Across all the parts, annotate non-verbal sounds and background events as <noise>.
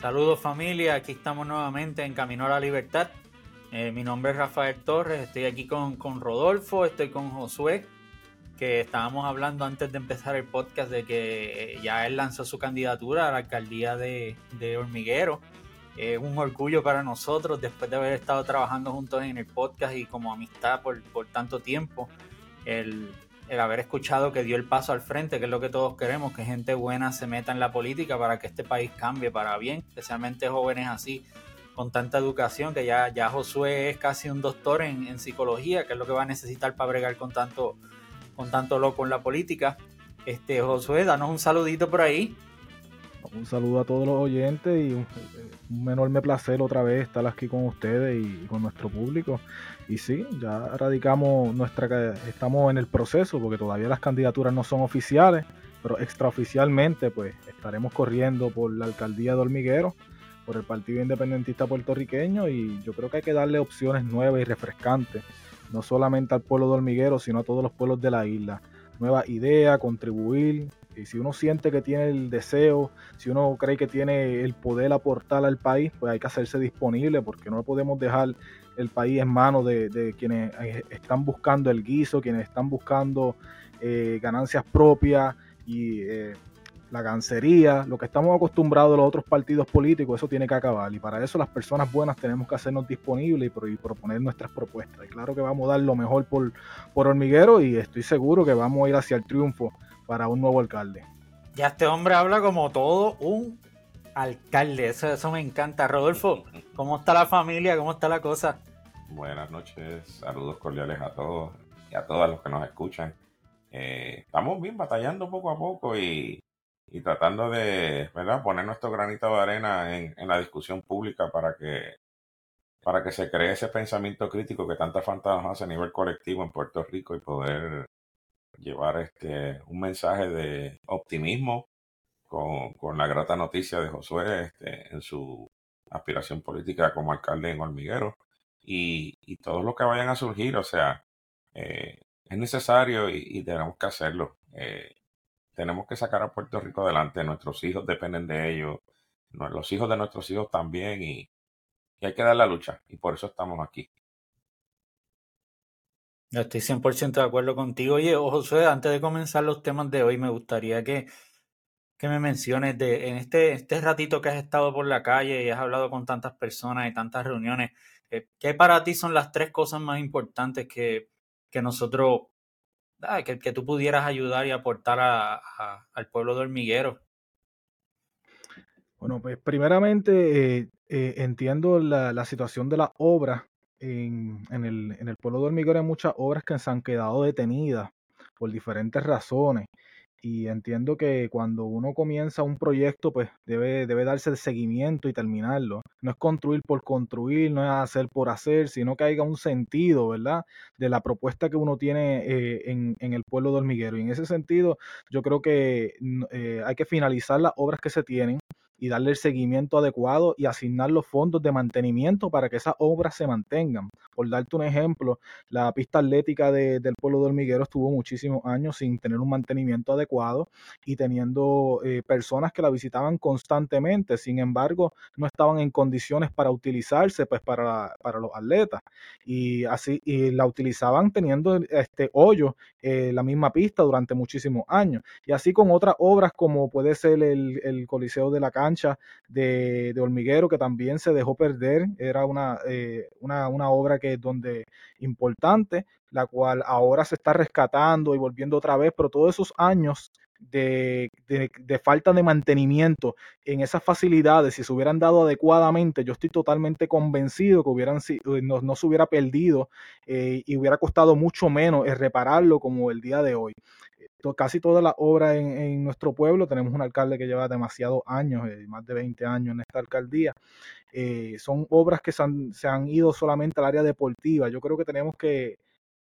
Saludos familia, aquí estamos nuevamente en Camino a la Libertad. Eh, mi nombre es Rafael Torres, estoy aquí con, con, Rodolfo, estoy con Josué, que estábamos hablando antes de empezar el podcast de que eh, ya él lanzó su candidatura a la alcaldía de, de Hormiguero. Es un orgullo para nosotros después de haber estado trabajando juntos en el podcast y como amistad por, por tanto tiempo. El, el haber escuchado que dio el paso al frente, que es lo que todos queremos, que gente buena se meta en la política para que este país cambie para bien, especialmente jóvenes así, con tanta educación, que ya, ya Josué es casi un doctor en, psicología, que es lo que va a necesitar para bregar con tanto, con tanto loco en la política. Este, Josué, danos un saludito por ahí. Un saludo a todos los oyentes y un, enorme placer otra vez estar aquí con ustedes y con nuestro público. Y sí, ya radicamos nuestra, estamos en el proceso porque todavía las candidaturas no son oficiales, pero extraoficialmente pues estaremos corriendo por la alcaldía de Hormiguero, por el Partido Independentista Puertorriqueño y yo creo que hay que darle opciones nuevas y refrescantes, no solamente al pueblo de Hormiguero, sino a todos los pueblos de la isla. Nueva idea, contribuir, y si uno siente que tiene el deseo, si uno cree que tiene el poder aportar al país, pues hay que hacerse disponible porque no podemos dejar el país en manos de, quienes eh, están buscando el guiso, quienes están buscando eh, ganancias propias y eh, la gancería, lo que estamos acostumbrados los otros partidos políticos, eso tiene que acabar. Y para eso las personas buenas tenemos que hacernos disponibles y, proponer nuestras propuestas. Y claro que vamos a dar lo mejor por, por hormiguero y estoy seguro que vamos a ir hacia el triunfo para un nuevo alcalde. Ya este hombre habla como todo un alcalde, eso, eso me encanta. Rodolfo, <laughs> ¿cómo está la familia? ¿Cómo está la cosa? Buenas noches, saludos cordiales a todos y a todas los que nos escuchan. Eh, estamos bien batallando poco a poco y, tratando de ¿verdad? poner nuestro granito de arena en, en, la discusión pública para que, para que se cree ese pensamiento crítico que tanta falta nos hace a nivel colectivo en Puerto Rico y poder llevar este, un mensaje de optimismo con, con la grata noticia de Josué este, en su aspiración política como alcalde en Hormiguero y, y todos los que vayan a surgir, o sea, eh, es necesario y, tenemos que hacerlo. Eh, tenemos que sacar a Puerto Rico adelante, nuestros hijos dependen de ellos, los hijos de nuestros hijos también y, y hay que dar la lucha y por eso estamos aquí. Estoy 100% de acuerdo contigo. Oye, José, antes de comenzar los temas de hoy, me gustaría que, que me menciones de en este, este ratito que has estado por la calle y has hablado con tantas personas y tantas reuniones, eh, ¿qué para ti son las tres cosas más importantes que, que nosotros, que, que, tú pudieras ayudar y aportar a, al pueblo de Hormiguero? Bueno, pues primeramente eh, eh, entiendo la, la, situación de la obra en, el, en el pueblo de Hormiguero hay muchas obras que se han quedado detenidas por diferentes razones. Y entiendo que cuando uno comienza un proyecto, pues debe, debe darse el seguimiento y terminarlo. No es construir por construir, no es hacer por hacer, sino que haya un sentido, ¿verdad? De la propuesta que uno tiene eh, en, en, el pueblo de Hormiguero. Y en ese sentido, yo creo que eh, hay que finalizar las obras que se tienen y darle el seguimiento adecuado y asignar los fondos de mantenimiento para que esas obras se mantengan. Por darte un ejemplo, la pista atlética del pueblo de Hormiguero estuvo muchísimos años sin tener un mantenimiento adecuado y teniendo eh, personas que la visitaban constantemente. Sin embargo, no estaban en condiciones para utilizarse pues para, para los atletas y así y la utilizaban teniendo este hoyo eh, la misma pista durante muchísimos años y así con otras obras como puede ser el, el Coliseo de la Calle de, hormiguero que también se dejó perder. Era eh, una, una, obra que es donde importante, la cual ahora se está rescatando y volviendo otra vez, pero todos esos años de, de, falta de mantenimiento en esas facilidades, si se hubieran dado adecuadamente, yo estoy totalmente convencido que hubieran, eh, no, no se hubiera perdido eh, y hubiera costado mucho menos repararlo como el día de hoy casi todas las obras en, nuestro pueblo, tenemos un alcalde que lleva demasiados años, eh, más de 20 años en esta alcaldía, eh, son obras que se han, se han, ido solamente al área deportiva. Yo creo que tenemos que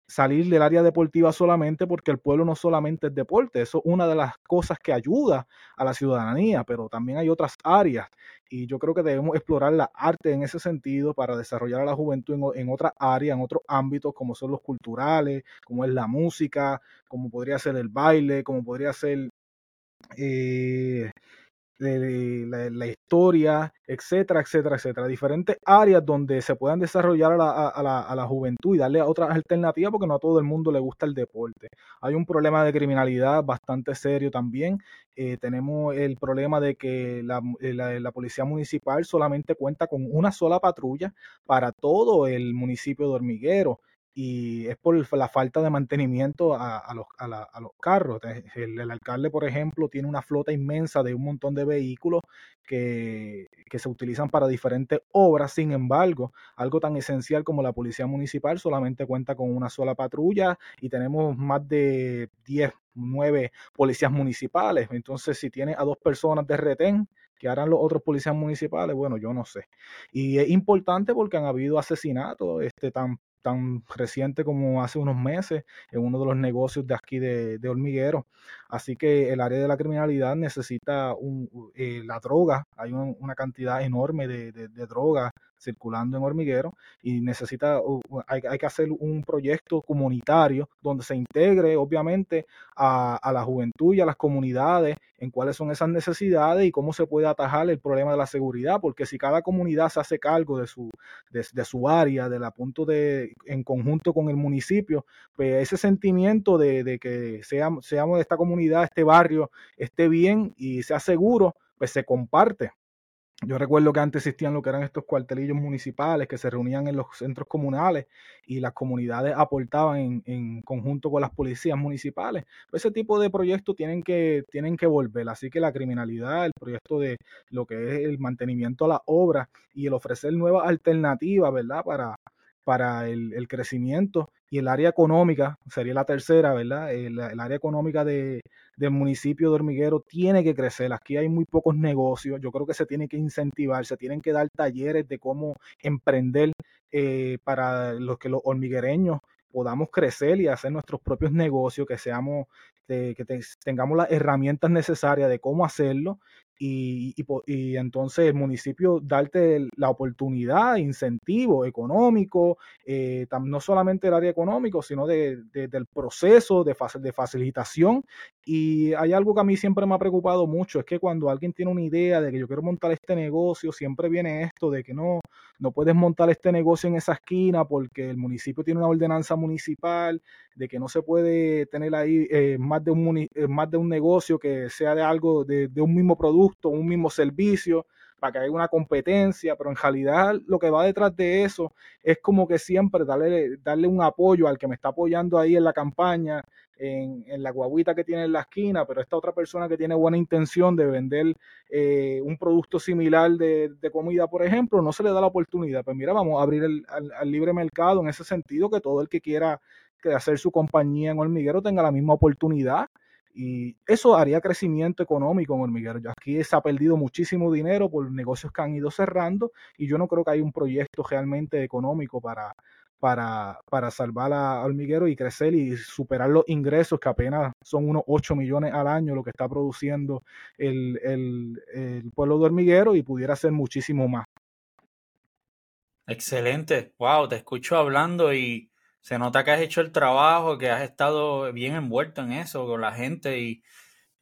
salir del área deportiva solamente porque el pueblo no solamente es deporte, eso es una de las cosas que ayuda a la ciudadanía, pero también hay otras áreas. Y yo creo que debemos explorar la arte en ese sentido para desarrollar a la juventud en, otras áreas, en otros ámbitos como son los culturales, como es la música, como podría ser el baile, como podría ser... Eh, la, historia, etcétera, etcétera, etcétera. Diferentes áreas donde se puedan desarrollar a la, a, la, a la, juventud y darle otras alternativas porque no a todo el mundo le gusta el deporte. Hay un problema de criminalidad bastante serio también. Eh, tenemos el problema de que la, la, policía municipal solamente cuenta con una sola patrulla para todo el municipio de Hormiguero y es por la falta de mantenimiento a, los, a, los, carros. El, el, alcalde, por ejemplo, tiene una flota inmensa de un montón de vehículos que, que, se utilizan para diferentes obras. Sin embargo, algo tan esencial como la policía municipal solamente cuenta con una sola patrulla y tenemos más de 10, 9 policías municipales. Entonces, si tiene a dos personas de retén, que harán los otros policías municipales? Bueno, yo no sé. Y es importante porque han habido asesinatos este, tan tan reciente como hace unos meses en uno de los negocios de aquí de, de Hormiguero. Así que el área de la criminalidad necesita eh, la droga, hay una cantidad enorme de, de, droga circulando en hormiguero y necesita, hay, que hacer un proyecto comunitario donde se integre obviamente a, la juventud y a las comunidades en cuáles son esas necesidades y cómo se puede atajar el problema de la seguridad, porque si cada comunidad se hace cargo de su, de, de área, del punto de, en conjunto con el municipio, pues ese sentimiento de, que seamos de esta comunidad, este barrio, esté bien y sea seguro, pues se comparte. Yo recuerdo que antes existían lo que eran estos cuartelillos municipales que se reunían en los centros comunales y las comunidades aportaban en, conjunto con las policías municipales. Ese tipo de proyectos tienen que, tienen que volver. Así que la criminalidad, el proyecto de lo que es el mantenimiento a la obra y el ofrecer nuevas alternativas, ¿verdad? Para, para el, el, crecimiento y el área económica, sería la tercera, ¿verdad? El, el área económica de, del municipio de Hormiguero tiene que crecer. Aquí hay muy pocos negocios. Yo creo que se tiene que incentivar, se tienen que dar talleres de cómo emprender eh, para los que los hormiguereños podamos crecer y hacer nuestros propios negocios, que seamos, que tengamos las herramientas necesarias de cómo hacerlo y, y, entonces el municipio darte la oportunidad, incentivo económico, eh, no solamente el área económico, sino de, del proceso de, de facilitación. Y hay algo que a mí siempre me ha preocupado mucho, es que cuando alguien tiene una idea de que yo quiero montar este negocio, siempre viene esto de que no, no puedes montar este negocio en esa esquina porque el municipio tiene una ordenanza municipal, de que no se puede tener ahí eh, más, de un, eh, más de un negocio que sea de algo, de, de un mismo producto un mismo servicio, para que haya una competencia, pero en realidad lo que va detrás de eso es como que siempre darle, darle un apoyo al que me está apoyando ahí en la campaña, en, la guaguita que tiene en la esquina, pero esta otra persona que tiene buena intención de vender eh, un producto similar de, comida, por ejemplo, no se le da la oportunidad. Pues mira, vamos a abrir el, al, libre mercado en ese sentido, que todo el que quiera hacer su compañía en hormiguero tenga la misma oportunidad y eso haría crecimiento económico en hormiguero. Aquí se ha perdido muchísimo dinero por negocios que han ido cerrando y yo no creo que haya un proyecto realmente económico para, para, para salvar a hormiguero y crecer y superar los ingresos que apenas son unos 8 millones al año lo que está produciendo el, el, el pueblo de hormiguero y pudiera ser muchísimo más. Excelente. Wow, te escucho hablando y se nota que has hecho el trabajo, que has estado bien envuelto en eso con la gente y,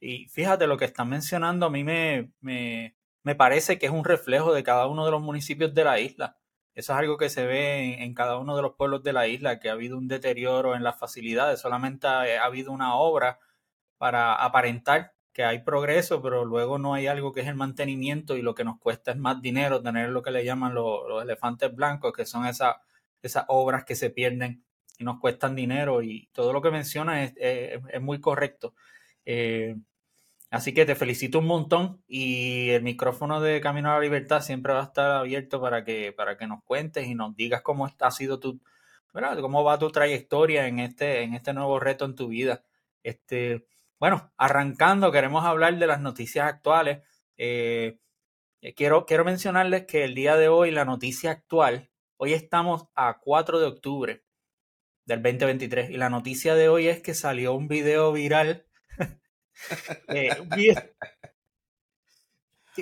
y fíjate lo que están mencionando, a mí me, me, me, parece que es un reflejo de cada uno de los municipios de la isla. Eso es algo que se ve en, cada uno de los pueblos de la isla, que ha habido un deterioro en las facilidades, solamente ha, ha habido una obra para aparentar que hay progreso, pero luego no hay algo que es el mantenimiento y lo que nos cuesta es más dinero tener lo que le llaman los, los elefantes blancos, que son esas, esas obras que se pierden nos cuestan dinero y todo lo que menciona es, muy correcto. Eh, así que te felicito un montón y el micrófono de Camino a la Libertad siempre va a estar abierto para que, para que nos cuentes y nos digas cómo ha sido tu, ¿verdad? cómo va tu trayectoria en este, en este nuevo reto en tu vida. Este, bueno, arrancando, queremos hablar de las noticias actuales. Eh, quiero, quiero mencionarles que el día de hoy, la noticia actual, hoy estamos a 4 de octubre del 2023. Y la noticia de hoy es que salió un video viral. <laughs> eh,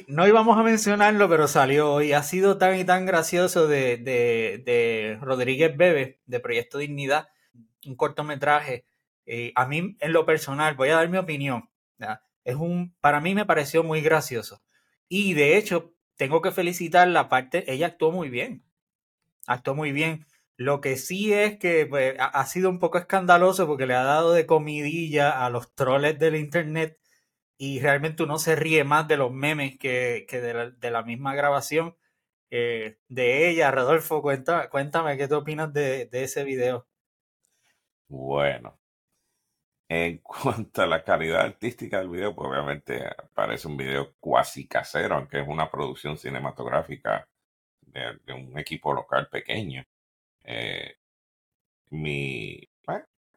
no íbamos a mencionarlo, pero salió hoy. Ha sido tan y tan gracioso de, de, de Rodríguez Bebe, de Proyecto Dignidad, un cortometraje. Eh, a mí, en lo personal, voy a dar mi opinión. Es un, para mí me pareció muy gracioso. Y de hecho, tengo que felicitar la parte, ella actuó muy bien. Actuó muy bien. Lo que sí es que pues, ha sido un poco escandaloso porque le ha dado de comidilla a los troles del internet y realmente uno se ríe más de los memes que, de, la, misma grabación eh, de ella. Rodolfo, cuéntame qué te opinas de, de ese video. Bueno, en <laughs> cuanto a la calidad artística del video, pues obviamente parece un video cuasi casero, aunque es una producción cinematográfica de, un equipo local pequeño. Eh, mi,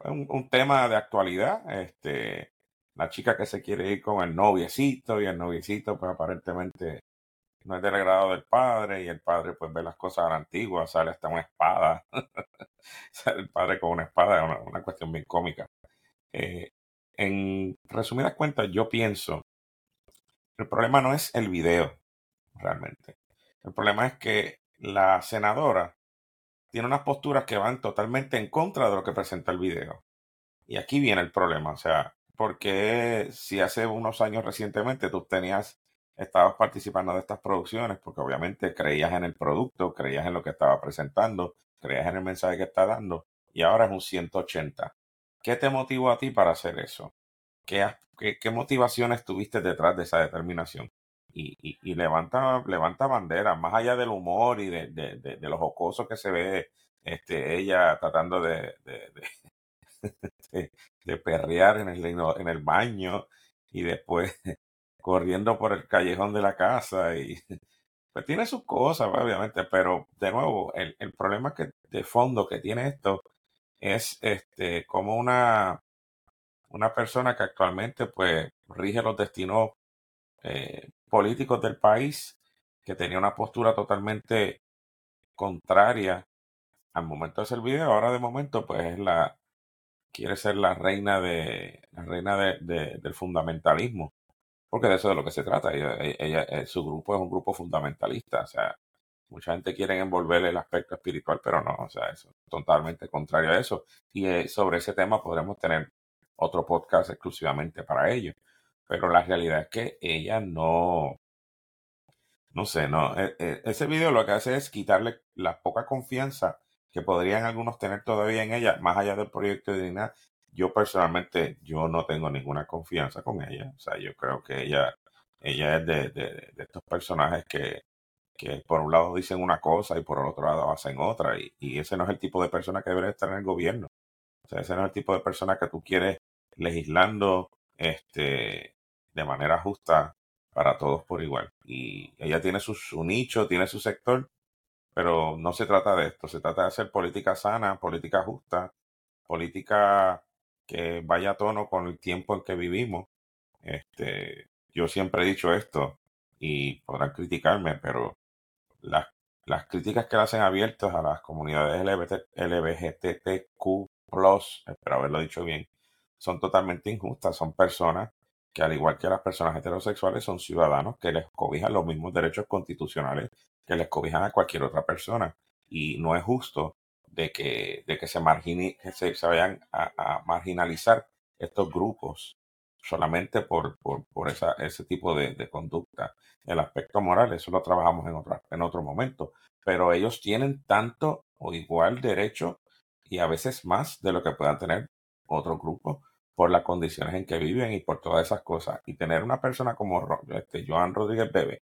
un, tema de actualidad, este, la chica que se quiere ir con el noviecito y el noviecito pues aparentemente no es del agrado del padre y el padre pues ve las cosas a la antigua, sale hasta una espada, <laughs> sale el padre con una espada, una, una cuestión bien cómica. Eh, en resumidas cuentas, yo pienso, el problema no es el video, realmente. El problema es que la senadora tiene unas posturas que van totalmente en contra de lo que presenta el video. Y aquí viene el problema, o sea, porque si hace unos años recientemente tú tenías, estabas participando de estas producciones, porque obviamente creías en el producto, creías en lo que estaba presentando, creías en el mensaje que está dando, y ahora es un 180. ¿Qué te motivó a ti para hacer eso? ¿Qué, qué, motivaciones tuviste detrás de esa determinación? Y, levanta, levanta bandera, más allá del humor y de, de, de, lo jocoso que se ve este, ella tratando de, de, <laughs> perrear en el, en el baño y después <laughs> corriendo por el callejón de la casa y <laughs> pues tiene sus cosas obviamente pero de nuevo el, el problema que de fondo que tiene esto es este como una, una persona que actualmente pues rige los destinos eh, políticos del país, que tenía una postura totalmente contraria al momento de hacer el video, ahora de momento pues es la quiere ser la reina de la reina de, del fundamentalismo porque de eso es de lo que se trata ella, eh, su grupo es un grupo fundamentalista o sea Mucha gente quiere envolver el aspecto espiritual, pero no, o sea, eso es totalmente contrario a eso. Y eh, sobre ese tema podremos tener otro podcast exclusivamente para ello. Pero la realidad es que ella no, no sé, no, e, e, ese video lo que hace es quitarle la poca confianza que podrían algunos tener todavía en ella, más allá del proyecto de dignidad. Yo personalmente, yo no tengo ninguna confianza con ella. O sea, yo creo que ella, ella es de, de estos personajes que, que por un lado dicen una cosa y por el otro lado hacen otra. Y, ese no es el tipo de persona que debería estar en el gobierno. O sea, ese no es el tipo de persona que tú quieres legislando este, de manera justa para todos por igual. Y ella tiene su, nicho, tiene su sector, pero no se trata de esto. Se trata de hacer política sana, política justa, política que vaya a tono con el tiempo en que vivimos. Este, yo siempre he dicho esto y podrán criticarme, pero las, las críticas que le hacen abiertas a las comunidades LGBT, espero haberlo dicho bien, son totalmente injustas. Son personas que, al igual que las personas heterosexuales, son ciudadanos que les cobijan los mismos derechos constitucionales que les cobijan a cualquier otra persona. Y no es justo de que, de que se, margine, que se, vayan a, marginalizar estos grupos solamente por, por, por esa, ese tipo de, de, conducta. El aspecto moral, eso lo trabajamos en, otra, en otro momento, pero ellos tienen tanto o igual derecho y a veces más de lo que puedan tener otro grupo por las condiciones en que viven y por todas esas cosas. Y tener una persona como este, Joan Rodríguez Bebe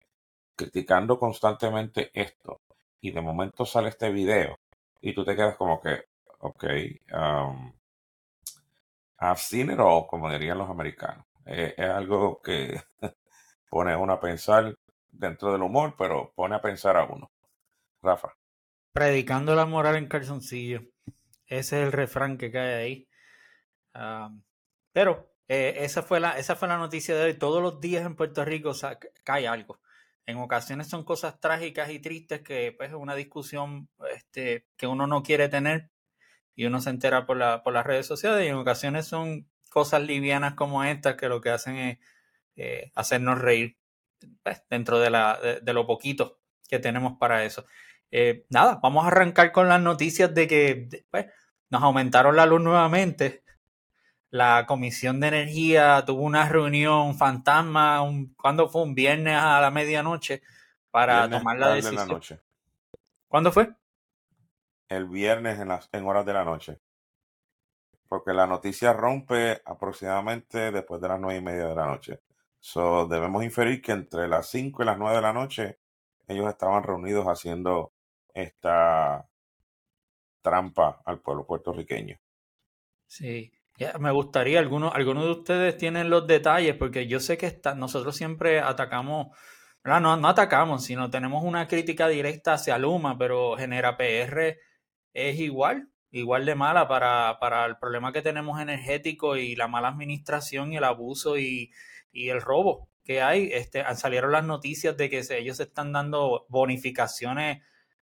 criticando constantemente esto y de momento sale este video y tú te quedas como que, ok, um, I've seen it all, como dirían los americanos. Eh, es algo que <laughs> pone a uno a pensar dentro del humor, pero pone a pensar a uno. Rafa. Predicando la moral en calzoncillo. Ese es el refrán que cae ahí. Pero eh, esa, fue la, esa fue la noticia de hoy. Todos los días en Puerto Rico cae algo. En ocasiones son cosas trágicas y tristes que pues, es una discusión este, que uno no quiere tener, y uno se entera por, la, por las redes sociales y en ocasiones son cosas livianas como estas que lo que hacen es eh, hacernos reír pues, dentro de, la, de, lo poquito que tenemos para eso. Eh, nada, vamos a arrancar con las noticias de que pues, nos aumentaron la luz nuevamente. La Comisión de Energía tuvo una reunión fantasma, un, ¿cuándo fue? Un viernes a la medianoche para tomar la decisión. la noche. ¿Cuándo fue? El viernes en, las, en horas de la noche. Porque la noticia rompe aproximadamente después de las nueve y media de la noche. So, debemos inferir que entre las 5 y las 9 de la noche ellos estaban reunidos haciendo esta trampa al pueblo puertorriqueño. Sí me gustaría, algunos, algunos de ustedes tienen los detalles, porque yo sé que está, nosotros siempre atacamos, no, no atacamos, sino tenemos una crítica directa hacia Luma, pero Genera PR es igual, igual de mala para, para el problema que tenemos energético y la mala administración y el abuso y, y el robo que hay. Este, salieron las noticias de que ellos están dando bonificaciones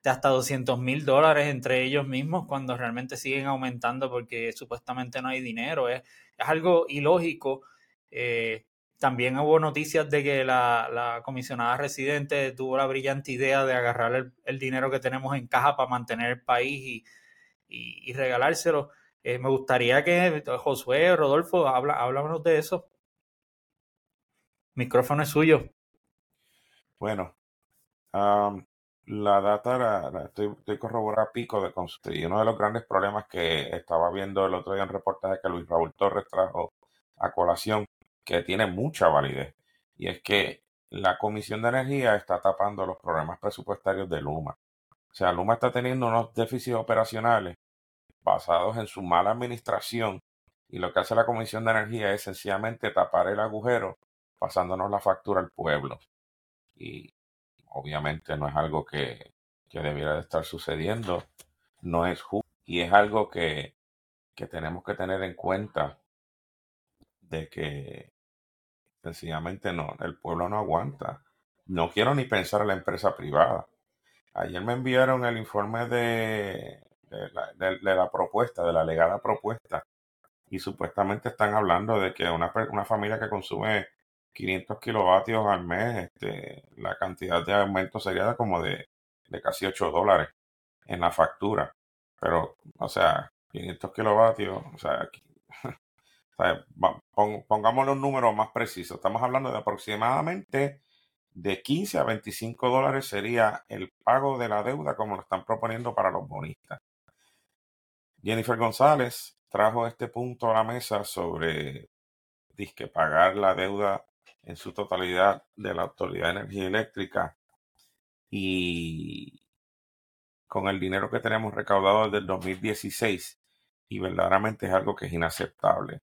de hasta 200 mil dólares entre ellos mismos cuando realmente siguen aumentando porque supuestamente no hay dinero. Es, es algo ilógico. Eh, también hubo noticias de que la, comisionada residente tuvo la brillante idea de agarrar el, dinero que tenemos en caja para mantener el país y, y, regalárselo. Eh, me gustaría que Josué, Rodolfo, habla, háblanos de eso. micrófono es suyo. Bueno, la data la, estoy, estoy corroborando pico de construir. Uno de los grandes problemas que estaba viendo el otro día en reportaje que Luis Raúl Torres trajo a colación, que tiene mucha validez, y es que la Comisión de Energía está tapando los problemas presupuestarios de Luma. O sea, Luma está teniendo unos déficits operacionales basados en su mala administración y lo que hace la Comisión de Energía es sencillamente tapar el agujero pasándonos la factura al pueblo. Y obviamente no es algo que, debiera de estar sucediendo, no es justo y es algo que, que tenemos que tener en cuenta de que sencillamente no, el pueblo no aguanta. No quiero ni pensar en la empresa privada. Ayer me enviaron el informe de, de, la, de, la, propuesta, de la alegada propuesta, y supuestamente están hablando de que una, una familia que consume 500 kilovatios al mes, este, la cantidad de aumento sería como de, de casi 8 dólares en la factura. Pero, o sea, 500 kilovatios, o sea, <laughs> pongámosle un número más preciso. Estamos hablando de aproximadamente de 15 a 25 dólares sería el pago de la deuda como lo están proponiendo para los bonistas. Jennifer González trajo este punto a la mesa sobre disque pagar la deuda en su totalidad de la Autoridad de Energía Eléctrica y con el dinero que tenemos recaudado desde el 2016 y verdaderamente es algo que es inaceptable.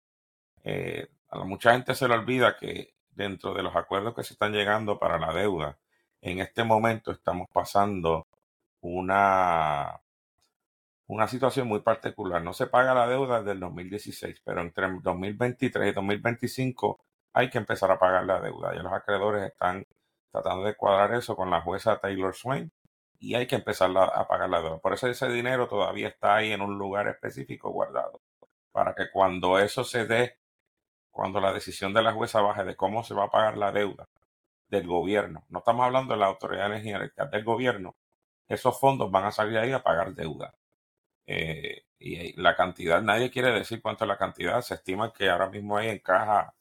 Eh, a mucha gente se le olvida que dentro de los acuerdos que se están llegando para la deuda, en este momento estamos pasando una, una situación muy particular. No se paga la deuda desde el 2016, pero entre 2023 y 2025 hay que empezar a pagar la deuda. Ya los acreedores están tratando de cuadrar eso con la jueza Taylor Swain y hay que empezar a pagar la deuda. Por eso ese dinero todavía está ahí en un lugar específico guardado. Para que cuando eso se dé, cuando la decisión de la jueza baje de cómo se va a pagar la deuda del gobierno, no estamos hablando de la autoridad de energía del gobierno, esos fondos van a salir ahí a pagar deuda. Eh, y la cantidad, nadie quiere decir cuánto es la cantidad, se estima que ahora mismo hay en caja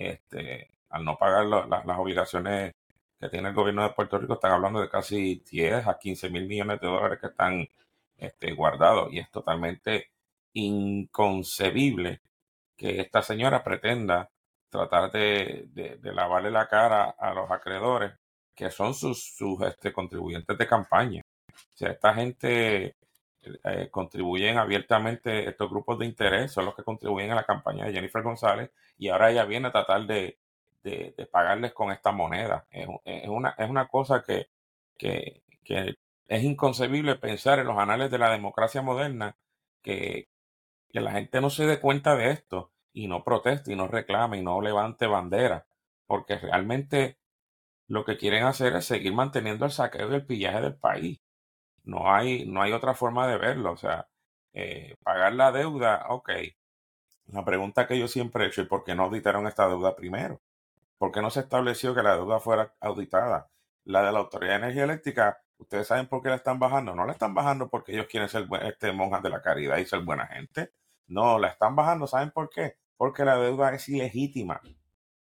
este, al no pagar las obligaciones que tiene el gobierno de Puerto Rico, están hablando de casi 10 a 15 mil millones de dólares que están este, guardados y es totalmente inconcebible que esta señora pretenda tratar de, lavarle la cara a los acreedores que son sus, este, contribuyentes de campaña. O sea, esta gente eh, contribuyen abiertamente, estos grupos de interés son los que contribuyen a la campaña de Jennifer González y ahora ella viene a tratar de, pagarles con esta moneda. Es, una, es una cosa que, que, es inconcebible pensar en los anales de la democracia moderna que, que la gente no se dé cuenta de esto y no proteste y no reclame y no levante bandera, porque realmente lo que quieren hacer es seguir manteniendo el saqueo y el pillaje del país. No hay, no hay otra forma de verlo. O sea, eh, pagar la deuda, ok. La pregunta que yo siempre he hecho es por qué no auditaron esta deuda primero. ¿Por qué no se estableció que la deuda fuera auditada? La de la Autoridad de Energía Eléctrica, ustedes saben por qué la están bajando. No la están bajando porque ellos quieren ser este, monjas de la caridad y ser buena gente. No, la están bajando, ¿saben por qué? porque la deuda es ilegítima.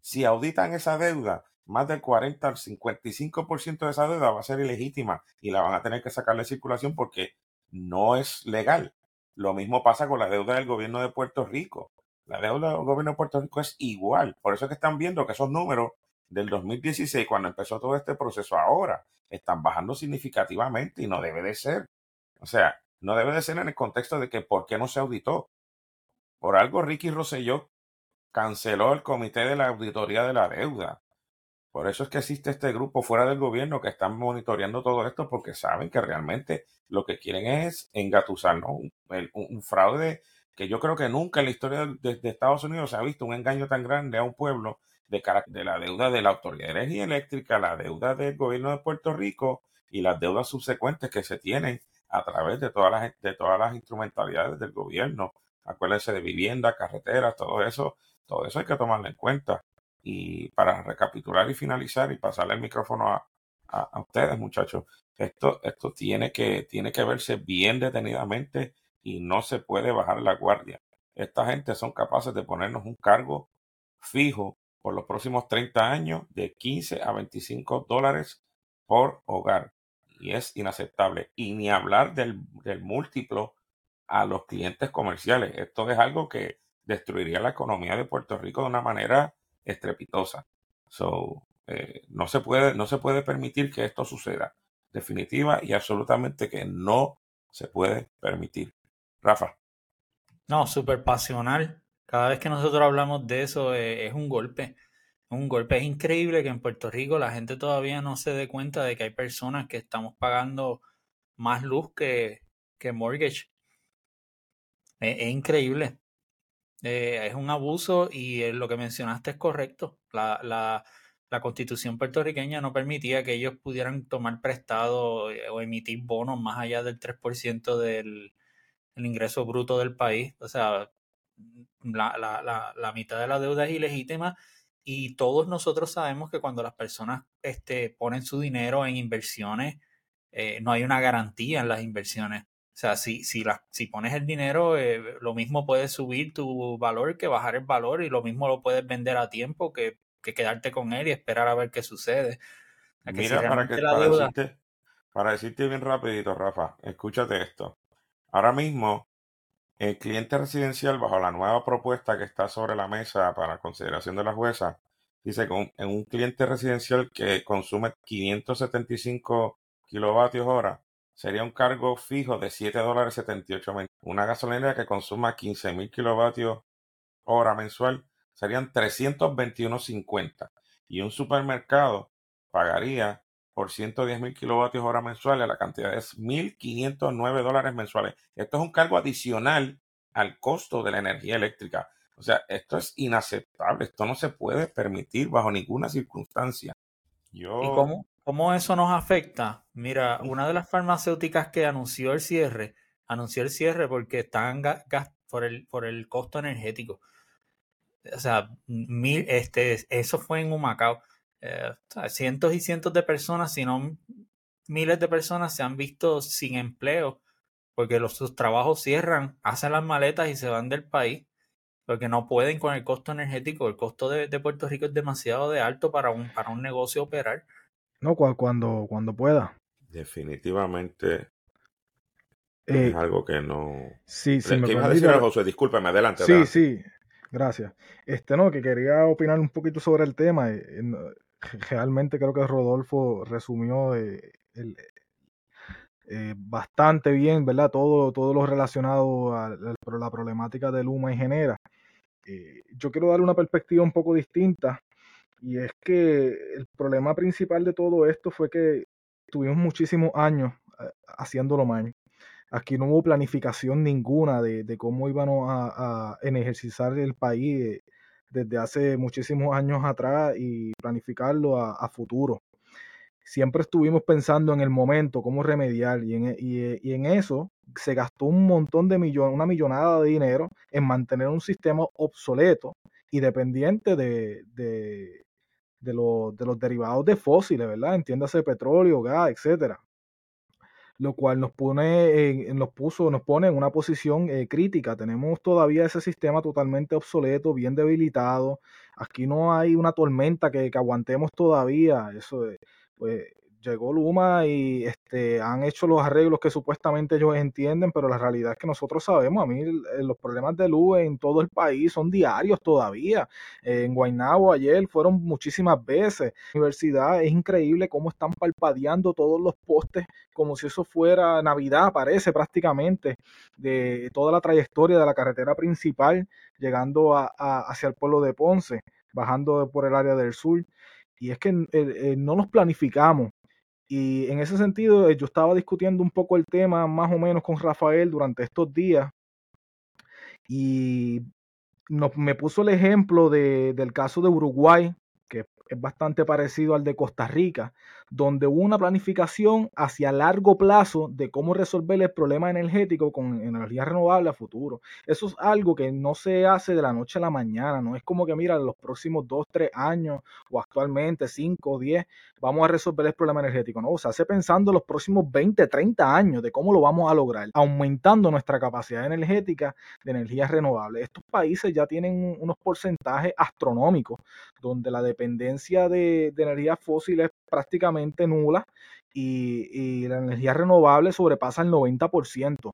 Si auditan esa deuda, más del 40 al 55% de esa deuda va a ser ilegítima y la van a tener que sacar de circulación porque no es legal. Lo mismo pasa con la deuda del gobierno de Puerto Rico. La deuda del gobierno de Puerto Rico es igual. Por eso es que están viendo que esos números del 2016, cuando empezó todo este proceso ahora, están bajando significativamente y no debe de ser. O sea, no debe de ser en el contexto de que por qué no se auditó. Por algo Ricky Rosselló canceló el comité de la auditoría de la deuda. Por eso es que existe este grupo fuera del gobierno que están monitoreando todo esto porque saben que realmente lo que quieren es engatusarnos. Un, un, fraude que yo creo que nunca en la historia de, Estados Unidos se ha visto un engaño tan grande a un pueblo de, la deuda de la Autoridad de Energía Eléctrica, la deuda del gobierno de Puerto Rico y las deudas subsecuentes que se tienen a través de todas las, de todas las instrumentalidades del gobierno. Acuérdense de vivienda, carreteras, todo eso, todo eso hay que tomarlo en cuenta. Y para recapitular y finalizar y pasarle el micrófono a, a, ustedes, muchachos, esto, esto tiene, que, tiene que verse bien detenidamente y no se puede bajar la guardia. Esta gente son capaces de ponernos un cargo fijo por los próximos 30 años de 15 a 25 dólares por hogar y es inaceptable. Y ni hablar del, múltiplo a los clientes comerciales. Esto es algo que destruiría la economía de Puerto Rico de una manera estrepitosa. So, eh, no, se puede, no se puede permitir que esto suceda. Definitiva y absolutamente que no se puede permitir. Rafa. No, súper pasional. Cada vez que nosotros hablamos de eso eh, es un golpe un golpe. Es increíble que en Puerto Rico la gente todavía no se dé cuenta de que hay personas que estamos pagando más luz que, que mortgage. Es, increíble. Eh, es un abuso y eh, lo que mencionaste es correcto. La, la, constitución puertorriqueña no permitía que ellos pudieran tomar prestado eh, o emitir bonos más allá del 3% del el ingreso bruto del país. O sea, la, la, la mitad de la deuda es ilegítima y todos nosotros sabemos que cuando las personas este, ponen su dinero en inversiones, eh, no hay una garantía en las inversiones. O sea, si, si, la, si pones el dinero, eh, lo mismo puede subir tu valor que bajar el valor y lo mismo lo puedes vender a tiempo que, que quedarte con él y esperar a ver qué sucede. Mira, para, que, para, decirte, para decirte bien rapidito, Rafa, escúchate esto. Ahora mismo el cliente residencial, bajo la nueva propuesta que está sobre la mesa para consideración de la jueza, dice que en un cliente residencial que consume 575 kilovatios hora, sería un cargo fijo de 7 dólares 78 Una gasolinera que consuma 15 mil kilovatios hora mensual serían 321.50. Y un supermercado pagaría por 110 mil kilovatios hora mensuales, la cantidad es 1.509 dólares mensuales. Esto es un cargo adicional al costo de la energía eléctrica. O sea, esto es inaceptable, esto no se puede permitir bajo ninguna circunstancia. Yo... ¿Y cómo, cómo eso nos afecta? Mira, una de las farmacéuticas que anunció el cierre, anunció el cierre porque están por el, por el costo energético. O sea, mil, este, eso fue en Humacao. Eh, cientos y cientos de personas, si no miles de personas se han visto sin empleo porque los, sus trabajos cierran, hacen las maletas y se van del país porque no pueden con el costo energético. El costo de, Puerto Rico es demasiado de alto para un, para un negocio operar. No, cuando, cuando pueda. Definitivamente es eh, algo que no. Sí, sí, me a decir José? Discúlpeme, adelante. Sí, sí, gracias. Este no, que quería opinar un poquito sobre el tema. Eh, realmente creo que Rodolfo resumió eh, eh, bastante bien, ¿verdad? Todo, todo lo relacionado a la, problemática de Luma y genera. Eh, yo quiero dar una perspectiva un poco distinta y es que el problema principal de todo esto fue que tuvimos muchísimos años haciéndolo mal. Aquí no hubo planificación ninguna de, cómo íbamos a, a energizar el país desde hace muchísimos años atrás y planificarlo a, futuro. Siempre estuvimos pensando en el momento, cómo remediar, y en, y, en eso se gastó un montón de millones, una millonada de dinero en mantener un sistema obsoleto y dependiente de, de, de, de los derivados de fósiles, ¿verdad? Entiéndase petróleo, gas, etcétera. lo cual nos pone, nos puso, nos pone en una posición eh, crítica. Tenemos todavía ese sistema totalmente obsoleto, bien debilitado. Aquí no hay una tormenta que, que aguantemos todavía. Eso, pues, llegó Luma y este, han hecho los arreglos que supuestamente ellos entienden, pero la realidad es que nosotros sabemos, a mí los problemas de luz en todo el país son diarios todavía. en Guaynabo ayer fueron muchísimas veces. La universidad es increíble cómo están palpadeando todos los postes como si eso fuera Navidad, parece prácticamente, de toda la trayectoria de la carretera principal llegando a, hacia el pueblo de Ponce, bajando por el área del sur. Y es que eh, eh, no nos planificamos y en ese sentido, eh, yo estaba discutiendo un poco el tema más o menos con Rafael durante estos días y me puso el ejemplo del caso de Uruguay, es bastante parecido al de Costa Rica, donde hubo una planificación hacia largo plazo de cómo resolver el problema energético con energía renovable a futuro. Eso es algo que no se hace de la noche a la mañana, no es como que, mira, en los próximos dos, tres años o actualmente cinco o diez, vamos a resolver el problema energético, no, se hace pensando en los próximos 20, 30 años de cómo lo vamos a lograr, aumentando nuestra capacidad energética de energía renovable. Estos países ya tienen unos porcentajes astronómicos donde la dependencia de, de energías fósiles prácticamente nula y, la energía renovable sobrepasa el 90%,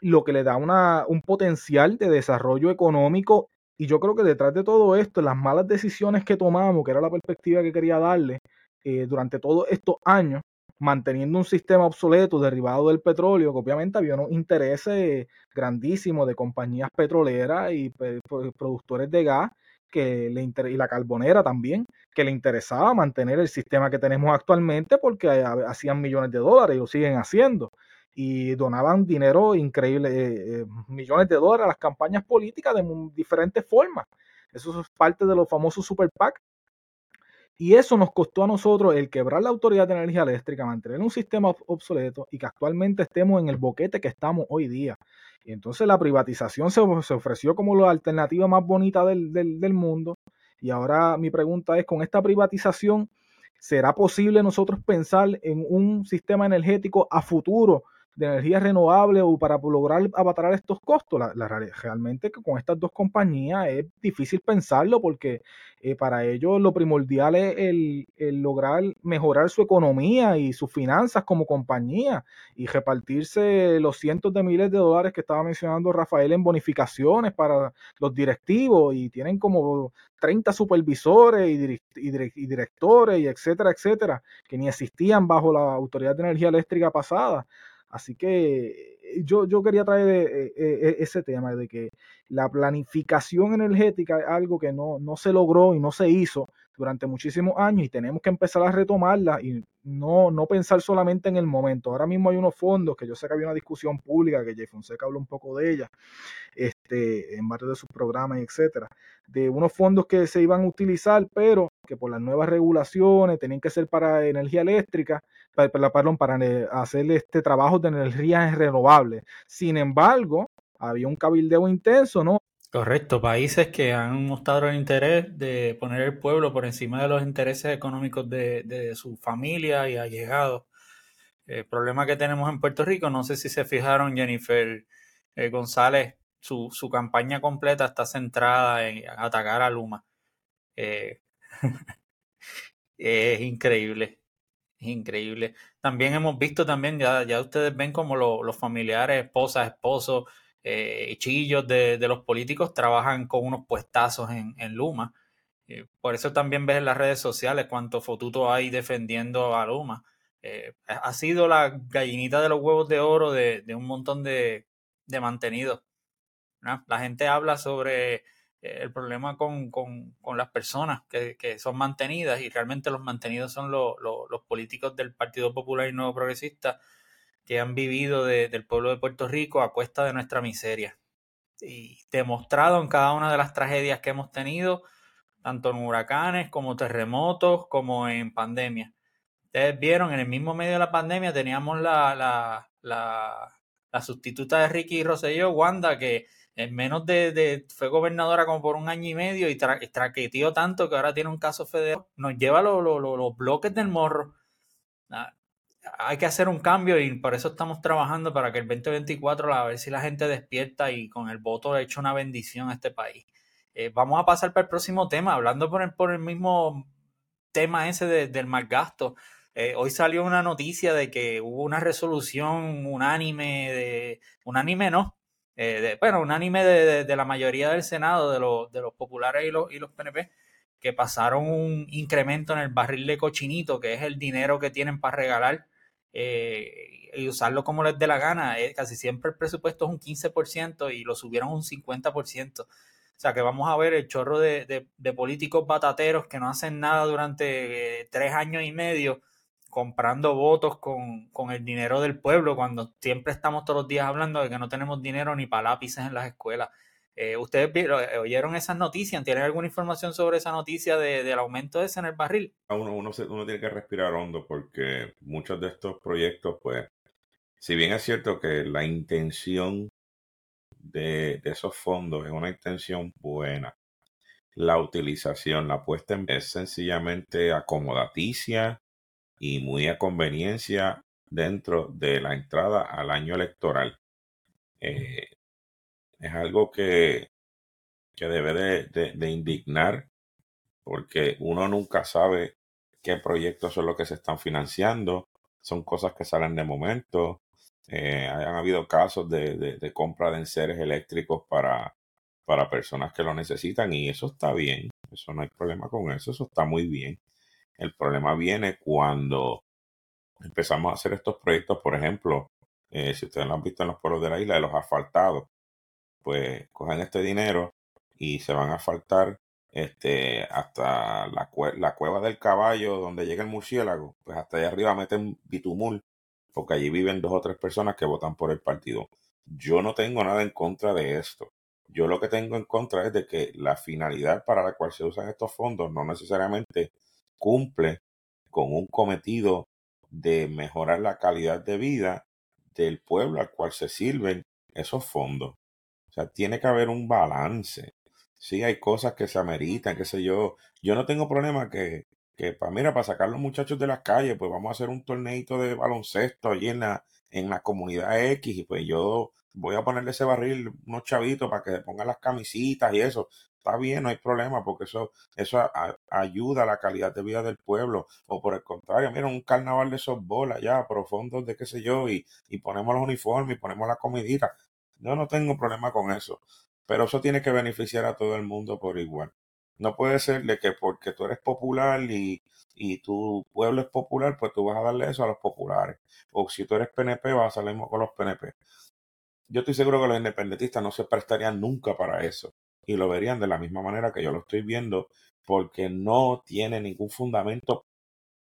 lo que le da una, un potencial de desarrollo económico. Y yo creo que detrás de todo esto, las malas decisiones que tomamos, que era la perspectiva que quería darle eh, durante todos estos años, manteniendo un sistema obsoleto derivado del petróleo, que obviamente había unos intereses grandísimos de compañías petroleras y productores de gas que le y la carbonera también, que le interesaba mantener el sistema que tenemos actualmente porque hacían millones de dólares y lo siguen haciendo. Y donaban dinero increíble, eh, eh, millones de dólares a las campañas políticas de diferentes formas. Eso es parte de los famosos super PAC. Y eso nos costó a nosotros el quebrar la autoridad de energía eléctrica, mantener un sistema obsoleto y que actualmente estemos en el boquete que estamos hoy día. Y entonces la privatización se, ofreció como la alternativa más bonita del, del, mundo. Y ahora mi pregunta es, con esta privatización, ¿será posible nosotros pensar en un sistema energético a futuro de energía renovable o para lograr abatar estos costos. La, realmente con estas dos compañías es difícil pensarlo porque eh, para ellos lo primordial es el, lograr mejorar su economía y sus finanzas como compañía y repartirse los cientos de miles de dólares que estaba mencionando Rafael en bonificaciones para los directivos y tienen como 30 supervisores y, y directores y etcétera, etcétera, que ni existían bajo la Autoridad de Energía Eléctrica pasada. Así que eh, yo, yo quería traer eh, eh, ese tema de que la planificación energética es algo que no, no se logró y no se hizo durante muchísimos años y tenemos que empezar a retomarla y no, no pensar solamente en el momento. Ahora mismo hay unos fondos que yo sé que había una discusión pública, que Jay Fonseca habló un poco de ella, este, en varios de sus programas, etcétera, de unos fondos que se iban a utilizar, pero que por las nuevas regulaciones tenían que ser para energía eléctrica, para, perdón, para hacer este trabajo de energía renovable. Sin embargo, había un cabildeo intenso, ¿no? Correcto, países que han mostrado el interés de poner el pueblo por encima de los intereses económicos de, su familia y allegados. El problema que tenemos en Puerto Rico, no sé si se fijaron, Jennifer eh, González, su, campaña completa está centrada en atacar a Luma. Eh, <laughs> es increíble, es increíble. También hemos visto también, ya, ya ustedes ven como los familiares, esposas, esposos, eh, chillos de, los políticos trabajan con unos puestazos en, Luma. Eh, por eso también ves en las redes sociales cuánto fotuto hay defendiendo a Luma. Eh, ha sido la gallinita de los huevos de oro de, un montón de, mantenidos. La gente habla sobre el problema con, las personas que, son mantenidas y realmente los mantenidos son los políticos del Partido Popular y Nuevo Progresista que han vivido del pueblo de Puerto Rico a cuesta de nuestra miseria. Y demostrado en cada una de las tragedias que hemos tenido, tanto en huracanes como terremotos, como en pandemia. Ustedes vieron, en el mismo medio de la pandemia teníamos la, la, la, sustituta de Ricky Rosselló, Wanda, que en menos de, fue gobernadora como por un año y medio y, traqueteó tanto que ahora tiene un caso federal. Nos lleva los bloques del morro. hay que hacer un cambio y por eso estamos trabajando para que el 2024 a ver si la gente despierta y con el voto ha hecho una bendición a este país. Eh, vamos a pasar para el próximo tema, hablando por el, por el mismo tema ese del mal gasto. Eh, hoy salió una noticia de que hubo una resolución unánime de unánime no, eh, de, bueno, unánime de, de, la mayoría del Senado, de, los, de los populares y los, y los PNP, que pasaron un incremento en el barril de cochinito, que es el dinero que tienen para regalar eh, y usarlo como les dé la gana. Eh, casi siempre el presupuesto es un 15% y lo subieron un 50%. O sea que vamos a ver el chorro de, políticos batateros que no hacen nada durante eh, tres años y medio comprando votos con, con, el dinero del pueblo, cuando siempre estamos todos los días hablando de que no tenemos dinero ni para lápices en las escuelas. Eh, ¿Ustedes eh, oyeron esas noticias? ¿Tienen alguna información sobre esa noticia de, del aumento ese en el barril? Uno, uno, uno, tiene que respirar hondo porque muchos de estos proyectos, pues, si bien es cierto que la intención de, de esos fondos es una intención buena, la utilización, la puesta en es sencillamente acomodaticia y muy a conveniencia dentro de la entrada al año electoral. Eh, es algo que, que debe de, indignar porque uno nunca sabe qué proyectos son los que se están financiando, son cosas que salen de momento. Eh, han habido casos de, compra de enseres eléctricos para, para personas que lo necesitan y eso está bien, eso no hay problema con eso, eso está muy bien. El problema viene cuando empezamos a hacer estos proyectos, por ejemplo, eh, si ustedes lo han visto en los pueblos de la isla, de los asfaltados, pues cogen este dinero y se van a faltar este, hasta la, la cueva del caballo donde llega el murciélago, pues hasta allá arriba meten bitumul, porque allí viven dos o tres personas que votan por el partido. Yo no tengo nada en contra de esto. Yo lo que tengo en contra es de que la finalidad para la cual se usan estos fondos no necesariamente cumple con un cometido de mejorar la calidad de vida del pueblo al cual se sirven esos fondos. O sea, tiene que haber un balance. Sí, hay cosas que se ameritan, qué sé yo. Yo no tengo problema que, que para, mira, para sacar los muchachos de las calles, pues vamos a hacer un torneito de baloncesto allí en la, en la comunidad X y pues yo voy a ponerle ese barril unos chavitos para que pongan las camisitas y eso. Está bien, no hay problema, porque eso, eso ayuda a la calidad de vida del pueblo. O por el contrario, mira, un carnaval de softball allá, profundos de qué sé yo, y, y ponemos los uniformes y ponemos la comidita. Yo no tengo problema con eso, pero eso tiene que beneficiar a todo el mundo por igual. No puede ser de que porque tú eres popular y, y tu pueblo es popular, pues tú vas a darle eso a los populares. O si tú eres PNP, vas a salir con los PNP. Yo estoy seguro que los independentistas no se prestarían nunca para eso. Y lo verían de la misma manera que yo lo estoy viendo, porque no tiene ningún fundamento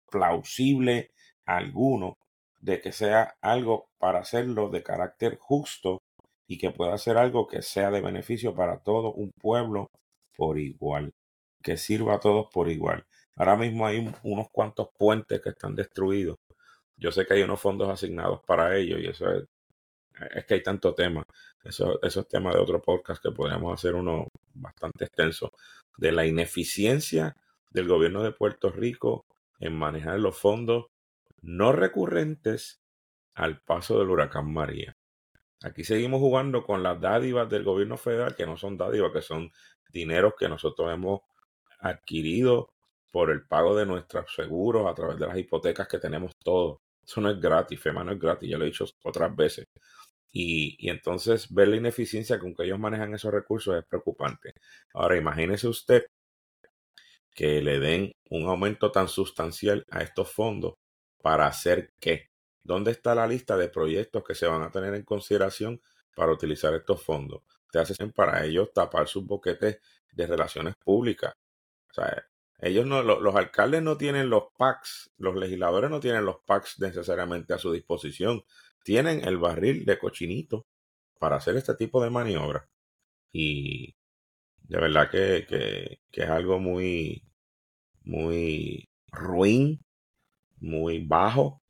plausible alguno de que sea algo para hacerlo de carácter justo y que pueda ser algo que sea de beneficio para todo un pueblo por igual, que sirva a todos por igual. Ahora mismo hay unos cuantos puentes que están destruidos. Yo sé que hay unos fondos asignados para ello y eso es, es que hay tanto tema. Eso, eso es tema de otro podcast que podríamos hacer uno bastante extenso. De la ineficiencia del gobierno de Puerto Rico en manejar los fondos no recurrentes al paso del huracán María. Aquí seguimos jugando con las dádivas del gobierno federal, que no son dádivas, que son dineros que nosotros hemos adquirido por el pago de nuestros seguros a través de las hipotecas que tenemos todos. Eso no es gratis, FEMA no es gratis, ya lo he dicho otras veces. Y, y, entonces ver la ineficiencia con que ellos manejan esos recursos es preocupante. Ahora imagínese usted que le den un aumento tan sustancial a estos fondos para hacer qué. ¿Dónde está la lista de proyectos que se van a tener en consideración para utilizar estos fondos? Te hacen para ellos tapar sus boquetes de relaciones públicas. O sea, ellos no, los, alcaldes no tienen los PACs, los legisladores no tienen los PACs necesariamente a su disposición. Tienen el barril de cochinito para hacer este tipo de maniobras. Y de verdad que, que, que es algo muy, muy ruin, muy bajo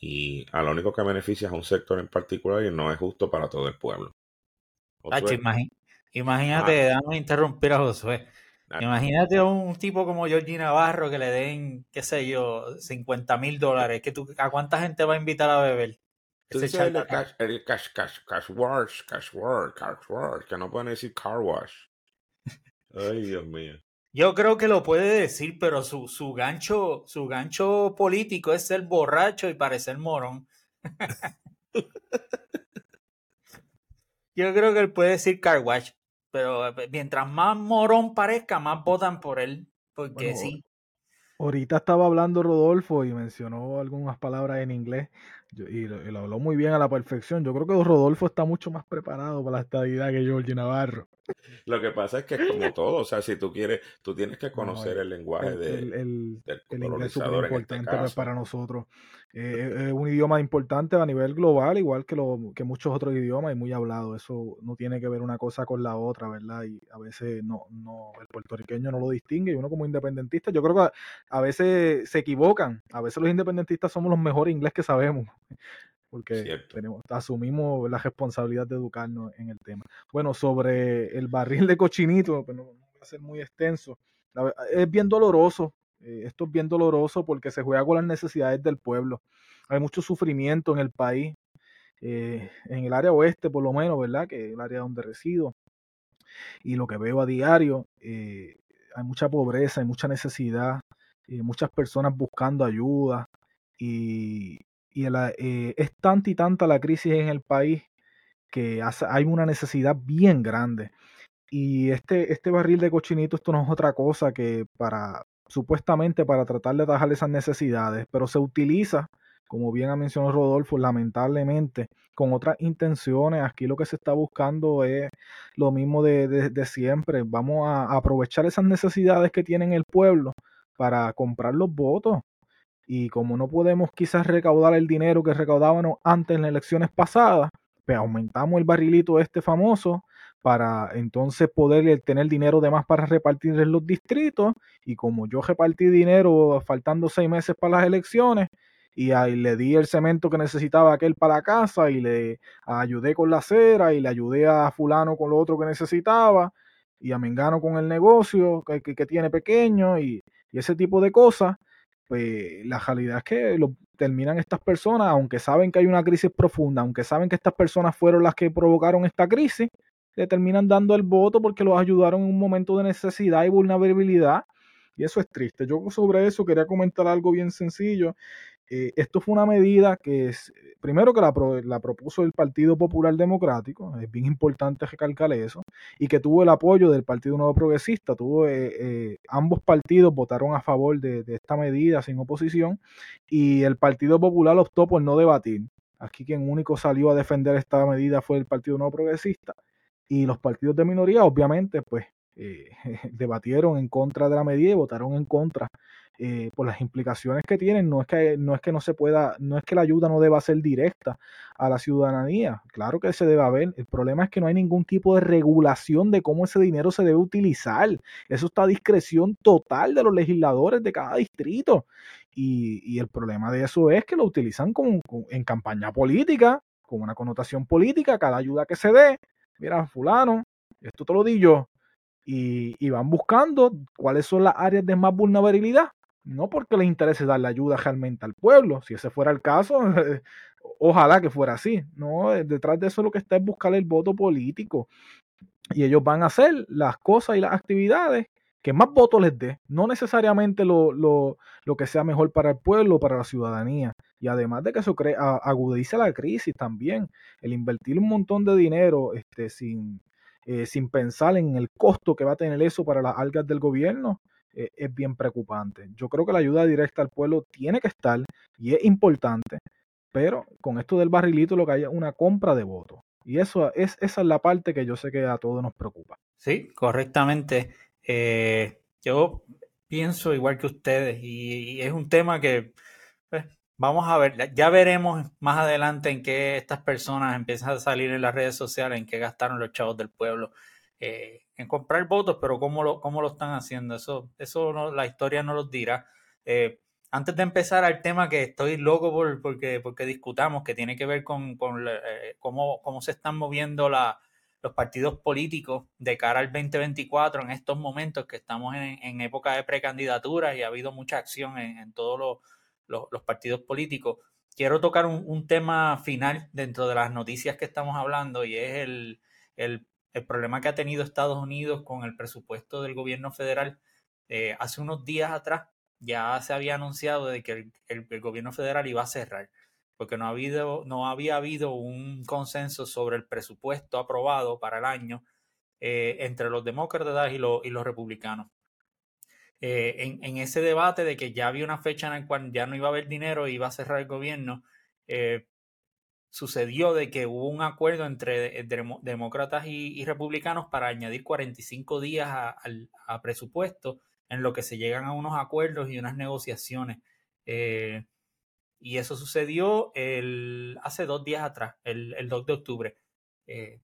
y a lo único que beneficia es a un sector en particular y no es justo para todo el pueblo. imagínate, ah. dame interrumpir a Josué. Imagínate a un tipo como Georgie Navarro que le den, qué sé yo, 50 mil dólares. ¿A cuánta gente va a invitar a beber? El cash, el cash, cash, cash wash, cash wash, cash wash, que no pueden decir car wash. Ay, Dios mío. Yo creo que lo puede decir, pero su, su gancho, su gancho político es ser borracho y parecer morón. Yo creo que él puede decir car wash, pero eh, mientras más morón parezca, más votan por él, porque sí. Ahorita estaba hablando Rodolfo y mencionó algunas palabras en inglés y lo, habló muy bien a la perfección. Yo creo que Rodolfo está mucho más preparado para la estadidad que Georgie Navarro. Lo que pasa es que es como todo, o sea, si tú quieres, tú tienes que conocer el, lenguaje de, el, el, inglés es súper este importante para nosotros. Eh, es un idioma importante a nivel global, igual que, lo, que muchos otros idiomas y muy hablado. Eso no tiene que ver una cosa con la otra, ¿verdad? Y a veces no, no, el puertorriqueño no lo distingue y uno como independentista, yo creo que a, veces se equivocan. A veces los independentistas somos los mejores inglés que sabemos <laughs> porque tenemos, asumimos la responsabilidad de educarnos en el tema. Bueno, sobre el barril de cochinito, pues no, va a ser muy extenso, es bien doloroso, eh, esto es bien doloroso porque se juega con las necesidades del pueblo. Hay mucho sufrimiento en el país, eh, en el área oeste por lo menos, ¿verdad? Que es el área donde resido. Y lo que veo a diario, eh, hay mucha pobreza, hay mucha necesidad, muchas personas buscando ayuda y, eh, es tanta y tanta la crisis en el país que hay una necesidad bien grande. Y este, este barril de cochinito, esto no es otra cosa que para, supuestamente para tratar de atajar esas necesidades, pero se utiliza, como bien ha mencionado Rodolfo, lamentablemente, con otras intenciones. Aquí lo que se está buscando es lo mismo de, de siempre. Vamos a aprovechar esas necesidades que tiene el pueblo para comprar los votos y como no podemos quizás recaudar el dinero que recaudábamos antes en las elecciones pasadas, pues aumentamos el barrilito este famoso para entonces poder tener dinero de más para repartir en los distritos. Y como yo repartí dinero faltando seis meses para las elecciones, y ahí le di el cemento que necesitaba aquel para la casa, y le ayudé con la cera, y le ayudé a fulano con lo otro que necesitaba, y a Mengano con el negocio que, que, tiene pequeño, y, y ese tipo de cosas, pues la realidad es que lo terminan estas personas, aunque saben que hay una crisis profunda, aunque saben que estas personas fueron las que provocaron esta crisis, le terminan dando el voto porque los ayudaron en un momento de necesidad y vulnerabilidad. Y eso es triste. Yo sobre eso quería comentar algo bien sencillo. Eh, esto fue una medida que es, primero que la, propuso el Partido Popular Democrático, es bien importante recalcar eso, y que tuvo el apoyo del Partido Nuevo Progresista, tuvo, eh, eh, ambos partidos votaron a favor de, de, esta medida sin oposición, y el Partido Popular optó por no debatir. Aquí quien único salió a defender esta medida fue el Partido Nuevo Progresista, y los partidos de minoría, obviamente, pues <laughs> debatieron en contra de la medida y votaron en contra eh, por las implicaciones que tienen, no es que, no es que no se pueda, no es que la ayuda no deba ser directa a la ciudadanía, claro que se debe haber, el problema es que no hay ningún tipo de regulación de cómo ese dinero se debe utilizar, eso está a discreción total de los legisladores de cada distrito, y, el problema de eso es que lo utilizan en campaña política, con una connotación política, cada ayuda que se dé, mira, fulano, esto te lo di yo, y, van buscando cuáles son las áreas de más vulnerabilidad no porque les interese darle ayuda realmente al pueblo, si ese fuera el caso, <laughs> ojalá que fuera así, no, eh, detrás de eso lo que está es buscar el voto político y ellos van a hacer las cosas y las actividades que más votos les dé, no necesariamente lo, lo, lo, que sea mejor para el pueblo o para la ciudadanía. Y además de que eso agudiza la crisis también, el invertir un montón de dinero este, sin, eh, sin pensar en el costo que va a tener eso para las algas del gobierno, eh, es bien preocupante. Yo creo que la ayuda directa al pueblo tiene que estar y es importante, pero con esto del barrilito lo que hay es una compra de votos. Y eso es, esa es la parte que yo sé que a todos nos preocupa. Sí, correctamente. Eh, yo pienso igual que ustedes y, es un tema que pues, vamos a ver, ya veremos más adelante en qué estas personas empiezan a salir en las redes sociales, en qué gastaron los chavos del pueblo. Eh, en comprar votos, pero cómo lo, cómo lo están haciendo, eso, eso no, la historia no los dirá. Eh, antes de empezar al tema que estoy loco por, porque, porque discutamos, que tiene que ver con, eh, cómo, cómo, se están moviendo los partidos políticos de cara al 2024 en estos momentos que estamos en, época de precandidatura y ha habido mucha acción en, todos los, partidos políticos. Quiero tocar un, tema final dentro de las noticias que estamos hablando y es el, problema que ha tenido Estados Unidos con el presupuesto del gobierno federal. Eh, hace unos días atrás ya se había anunciado de que el gobierno federal iba a cerrar porque no, ha habido, no había habido un consenso sobre el presupuesto aprobado para el año eh, entre los demócratas y, los, y los republicanos. Eh, en, ese debate de que ya había una fecha en la cual ya no iba a haber dinero y iba a cerrar el gobierno, eh, sucedió de que hubo un acuerdo entre demócratas y, republicanos para añadir 45 días al a, presupuesto, en lo que se llegan a unos acuerdos y unas negociaciones. Y eso sucedió el, hace dos días atrás, el, el 2 de octubre. Eh,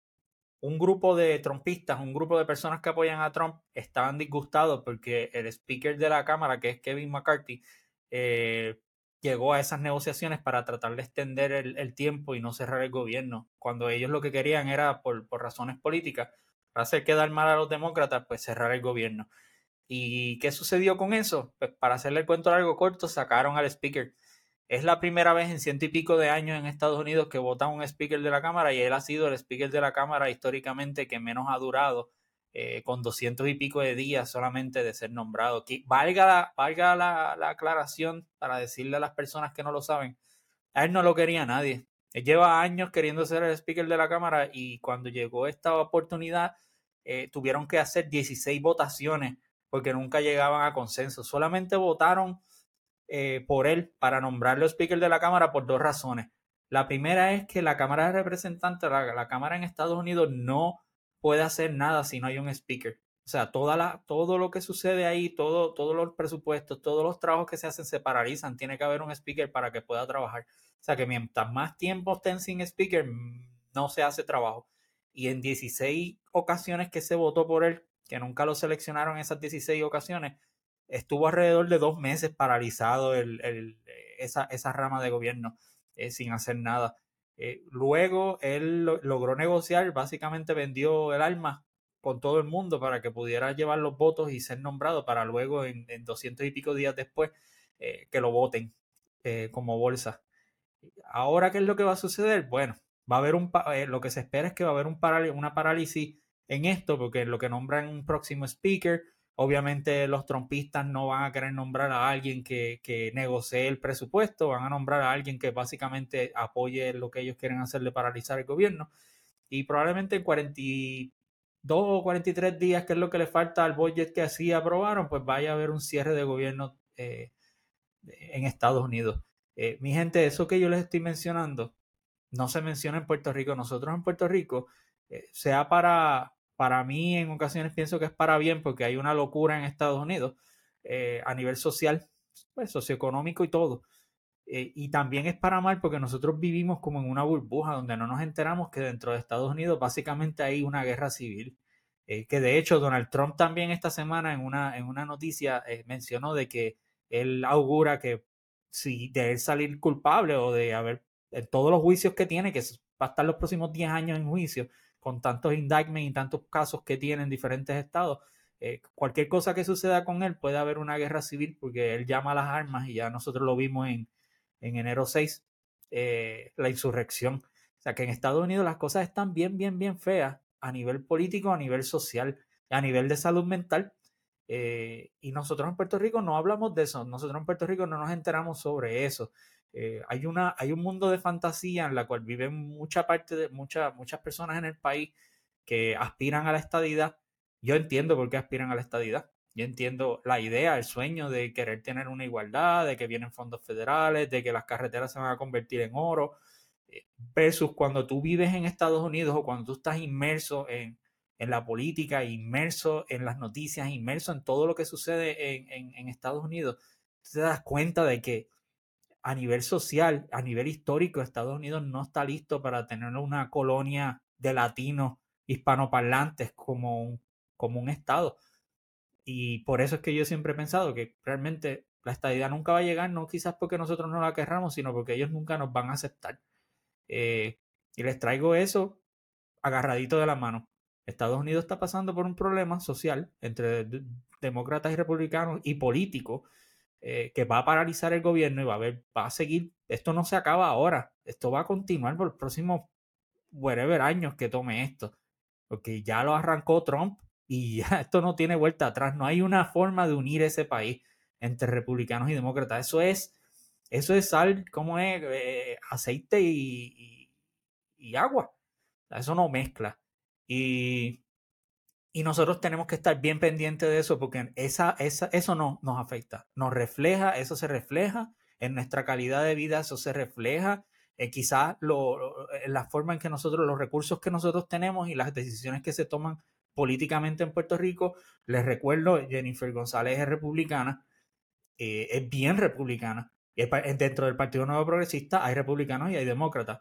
un grupo de trompistas, un grupo de personas que apoyan a Trump, estaban disgustados porque el speaker de la Cámara, que es Kevin McCarthy, eh, llegó a esas negociaciones para tratar de extender el, tiempo y no cerrar el gobierno, cuando ellos lo que querían era, por, por razones políticas, hacer quedar mal a los demócratas, pues cerrar el gobierno. ¿Y qué sucedió con eso? Pues para hacerle el cuento largo corto, sacaron al speaker es la primera vez en ciento y pico de años en Estados Unidos que vota un speaker de la Cámara y él ha sido el speaker de la Cámara históricamente que menos ha durado, eh, con doscientos y pico de días solamente de ser nombrado. valga la, valga la, aclaración para decirle a las personas que no lo saben, a él no lo quería nadie. Él lleva años queriendo ser el speaker de la Cámara y cuando llegó esta oportunidad eh, tuvieron que hacer 16 votaciones porque nunca llegaban a consenso. Solamente votaron eh, por él para nombrarlo speaker de la Cámara por dos razones. La primera es que la Cámara de Representantes, la, Cámara en Estados Unidos no puede hacer nada si no hay un speaker. O sea, toda la, todo lo que sucede ahí, todo, todos los presupuestos, todos los trabajos que se hacen se paralizan. Tiene que haber un speaker para que pueda trabajar. O sea, que mientras más tiempo estén sin speaker, no se hace trabajo. Y en 16 ocasiones que se votó por él, que nunca lo seleccionaron en esas 16 ocasiones, estuvo alrededor de dos meses paralizado el, esa, esa, rama de gobierno eh, sin hacer nada. Eh, luego él logró negociar, básicamente vendió el alma con todo el mundo para que pudiera llevar los votos y ser nombrado para luego en, doscientos y pico días después eh, que lo voten como bolsa. Ahora, ¿qué es lo que va a suceder? Bueno, va a haber un, lo que se espera es que va a haber un una parálisis en esto, porque lo que nombran un próximo speaker, Obviamente los trompistas no van a querer nombrar a alguien que, que negocie el presupuesto, van a nombrar a alguien que básicamente apoye lo que ellos quieren hacer de paralizar el gobierno. Y probablemente en 42 o 43 días, que es lo que le falta al budget que así aprobaron, pues vaya a haber un cierre de gobierno eh, en Estados Unidos. Eh, mi gente, eso que yo les estoy mencionando no se menciona en Puerto Rico. Nosotros en Puerto Rico, eh, sea para para mí en ocasiones pienso que es para bien porque hay una locura en Estados Unidos eh, a nivel social, pues, socioeconómico y todo. Eh, y también es para mal porque nosotros vivimos como en una burbuja donde no nos enteramos que dentro de Estados Unidos básicamente hay una guerra civil. Eh, que de hecho Donald Trump también esta semana en una, en una noticia mencionó de que él augura que si de él salir culpable o de haber todos los juicios que tiene, que va a estar los próximos 10 años en juicio, con tantos indictments y tantos casos que tiene en diferentes estados, eh, cualquier cosa que suceda con él puede haber una guerra civil porque él llama a las armas y ya nosotros lo vimos en, en enero 6, eh, la insurrección. O sea que en Estados Unidos las cosas están bien, bien, bien feas a nivel político, a nivel social, a nivel de salud mental. Eh, y nosotros en Puerto Rico no hablamos de eso, nosotros en Puerto Rico no nos enteramos sobre eso. Eh, hay, una, hay un mundo de fantasía en la cual viven mucha parte de muchas personas en el país que aspiran a la estadidad. Yo entiendo por qué aspiran a la estadidad. Yo entiendo la idea, el sueño de querer tener una igualdad, de que vienen fondos federales, de que las carreteras se van a convertir en oro, eh, versus cuando tú vives en Estados Unidos o cuando tú estás inmerso en, en la política, inmerso en las noticias, inmerso en todo lo que sucede en, en, Estados Unidos, te das cuenta de que a nivel social, a nivel histórico, Estados Unidos no está listo para tener una colonia de latinos hispanoparlantes como un, como un estado. Y por eso es que yo siempre he pensado que realmente la estadidad nunca va a llegar, no quizás porque nosotros no la querramos, sino porque ellos nunca nos van a aceptar. Eh, y les traigo eso agarradito de la mano. Estados Unidos está pasando por un problema social entre demócratas y republicanos y políticos eh, que va a paralizar el gobierno y va a ver, va a seguir. Esto no se acaba ahora. Esto va a continuar por los próximos whatever años que tome esto. Porque ya lo arrancó Trump y <laughs> ya esto no tiene vuelta atrás. No hay una forma de unir ese país entre republicanos y demócratas. Eso es, eso es sal, como es? Eh, aceite y, y agua. Eso no mezcla. Y, y nosotros tenemos que estar bien pendientes de eso porque esa, esa, eso no nos afecta. Nos refleja, eso se refleja en nuestra calidad de vida, eso se refleja en quizás lo, la forma en que nosotros, los recursos que nosotros tenemos y las decisiones que se toman políticamente en Puerto Rico. Les recuerdo, Jennifer González es republicana, eh, es bien republicana. Y dentro del Partido Nuevo Progresista hay republicanos y hay demócratas,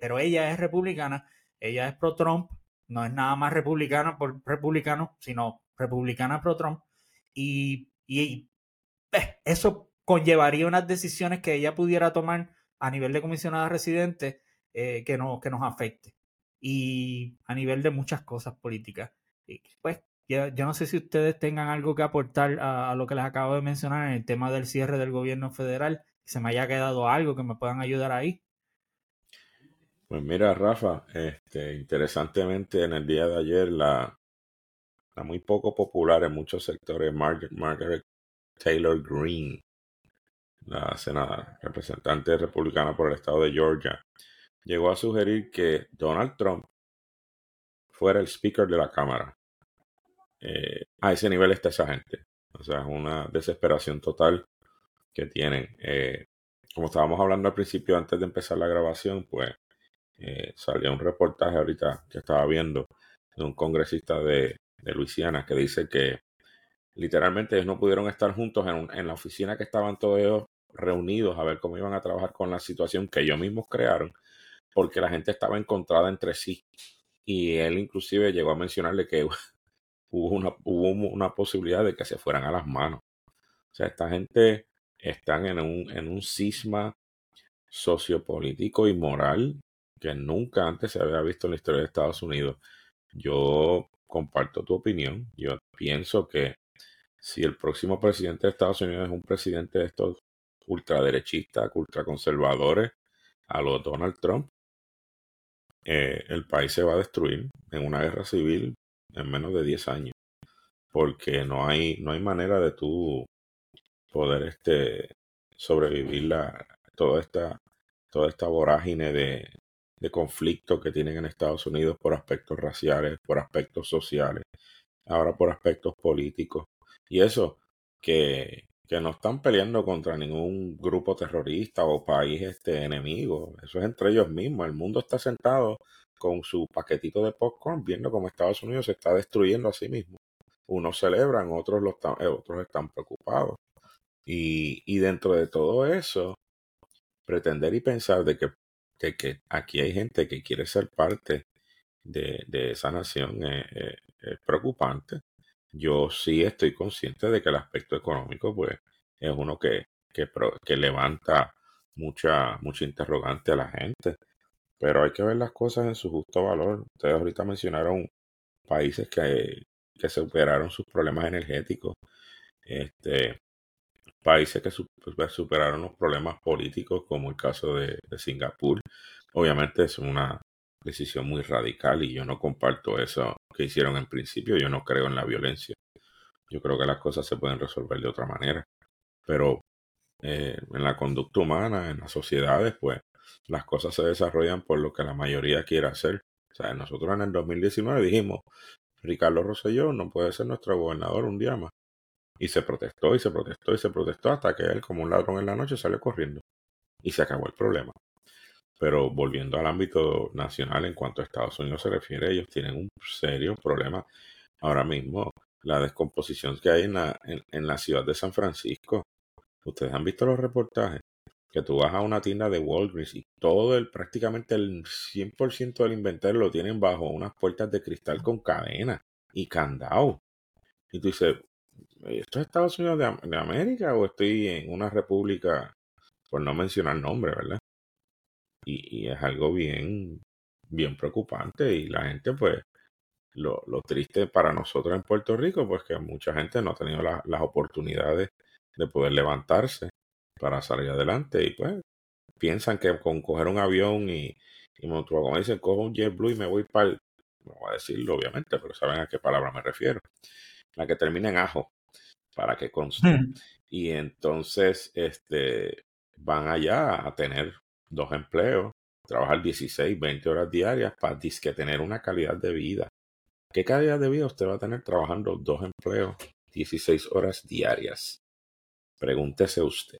pero ella es republicana, ella es pro-Trump, no es nada más republicana por republicano, sino republicana pro Trump. Y, y eh, eso conllevaría unas decisiones que ella pudiera tomar a nivel de comisionada residente eh, que, no, que nos afecte. Y a nivel de muchas cosas políticas. Y pues yo, no sé si ustedes tengan algo que aportar a, a, lo que les acabo de mencionar en el tema del cierre del gobierno federal. Se me haya quedado algo que me puedan ayudar ahí. Pues mira, Rafa, este, interesantemente en el día de ayer la, muy poco popular en muchos sectores Margaret, Taylor Greene, la senadora, representante republicana por el estado de Georgia, llegó a sugerir que Donald Trump fuera el speaker de la Cámara. Eh, a ese nivel está esa gente. O sea, es una desesperación total que tienen. Eh, como estábamos hablando al principio, antes de empezar la grabación, pues eh, salió un reportaje ahorita que estaba viendo de un congresista de, Luisiana que dice que literalmente ellos no pudieron estar juntos en, la oficina que estaban todos ellos reunidos a ver cómo iban a trabajar con la situación que ellos mismos crearon, porque la gente estaba encontrada entre sí. Y él inclusive llegó a mencionarle que <laughs> hubo una, hubo una posibilidad de que se fueran a las manos. O sea, esta gente están en un, en un cisma sociopolítico y moral que nunca antes se había visto en la historia de Estados Unidos. Yo comparto tu opinión. Yo pienso que si el próximo presidente de Estados Unidos es un presidente de estos ultraderechistas, ultraconservadores, a los Donald Trump, eh, el país se va a destruir en una guerra civil en menos de 10 años. Porque no hay, no hay manera de tú poder este, sobrevivir la, toda, esta, toda esta vorágine de, de conflicto que tienen en Estados Unidos por aspectos raciales, por aspectos sociales, ahora por aspectos políticos. Y eso, que, que no están peleando contra ningún grupo terrorista o país este enemigo. Eso es entre ellos mismos. El mundo está sentado con su paquetito de popcorn viendo cómo Estados Unidos se está destruyendo a sí mismo. Unos celebran, otros, lo están, eh, otros están preocupados. Y, y dentro de todo eso, pretender y pensar de que que, aquí hay gente que quiere ser parte de, esa nación es, preocupante. Yo sí estoy consciente de que el aspecto económico pues es uno que, que, levanta mucha, mucha interrogante a la gente. Pero hay que ver las cosas en su justo valor. Ustedes ahorita mencionaron países que, que superaron sus problemas energéticos. Este, países que pues, superaron los problemas políticos, como el caso de, Singapur. Obviamente es una decisión muy radical y yo no comparto eso que hicieron en principio. Yo no creo en la violencia. Yo creo que las cosas se pueden resolver de otra manera. Pero eh, en la conducta humana, en las sociedades, pues las cosas se desarrollan por lo que la mayoría quiere hacer. O sea, nosotros en el 2019 dijimos, Ricardo Rosselló no puede ser nuestro gobernador un día más. Y se protestó y se protestó y se protestó hasta que él, como un ladrón en la noche, salió corriendo. Y se acabó el problema. Pero volviendo al ámbito nacional, en cuanto a Estados Unidos se refiere, ellos tienen un serio problema ahora mismo. La descomposición que hay en la, en, la ciudad de San Francisco. Ustedes han visto los reportajes que tú vas a una tienda de Walgreens y todo el, prácticamente el 100% del inventario lo tienen bajo unas puertas de cristal con cadena y candado. Y tú dices, ¿esto es Estados Unidos de, América o estoy en una república, por no mencionar nombre, ¿verdad? Y, es algo bien, bien preocupante y la gente pues lo, triste para nosotros en Puerto Rico, pues que mucha gente no ha tenido las oportunidades de poder levantarse para salir adelante y pues piensan que con coger un avión y, y como dicen, cojo un JetBlue y me voy para el, no voy a decirlo obviamente, pero saben a qué palabra me refiero, la que termina en ajo, para que conste. Y entonces, este, van allá a tener dos empleos, trabajar 16, 20 horas diarias para que tener una calidad de vida. ¿Qué calidad de vida usted va a tener trabajando dos empleos, 16 horas diarias? Pregúntese usted.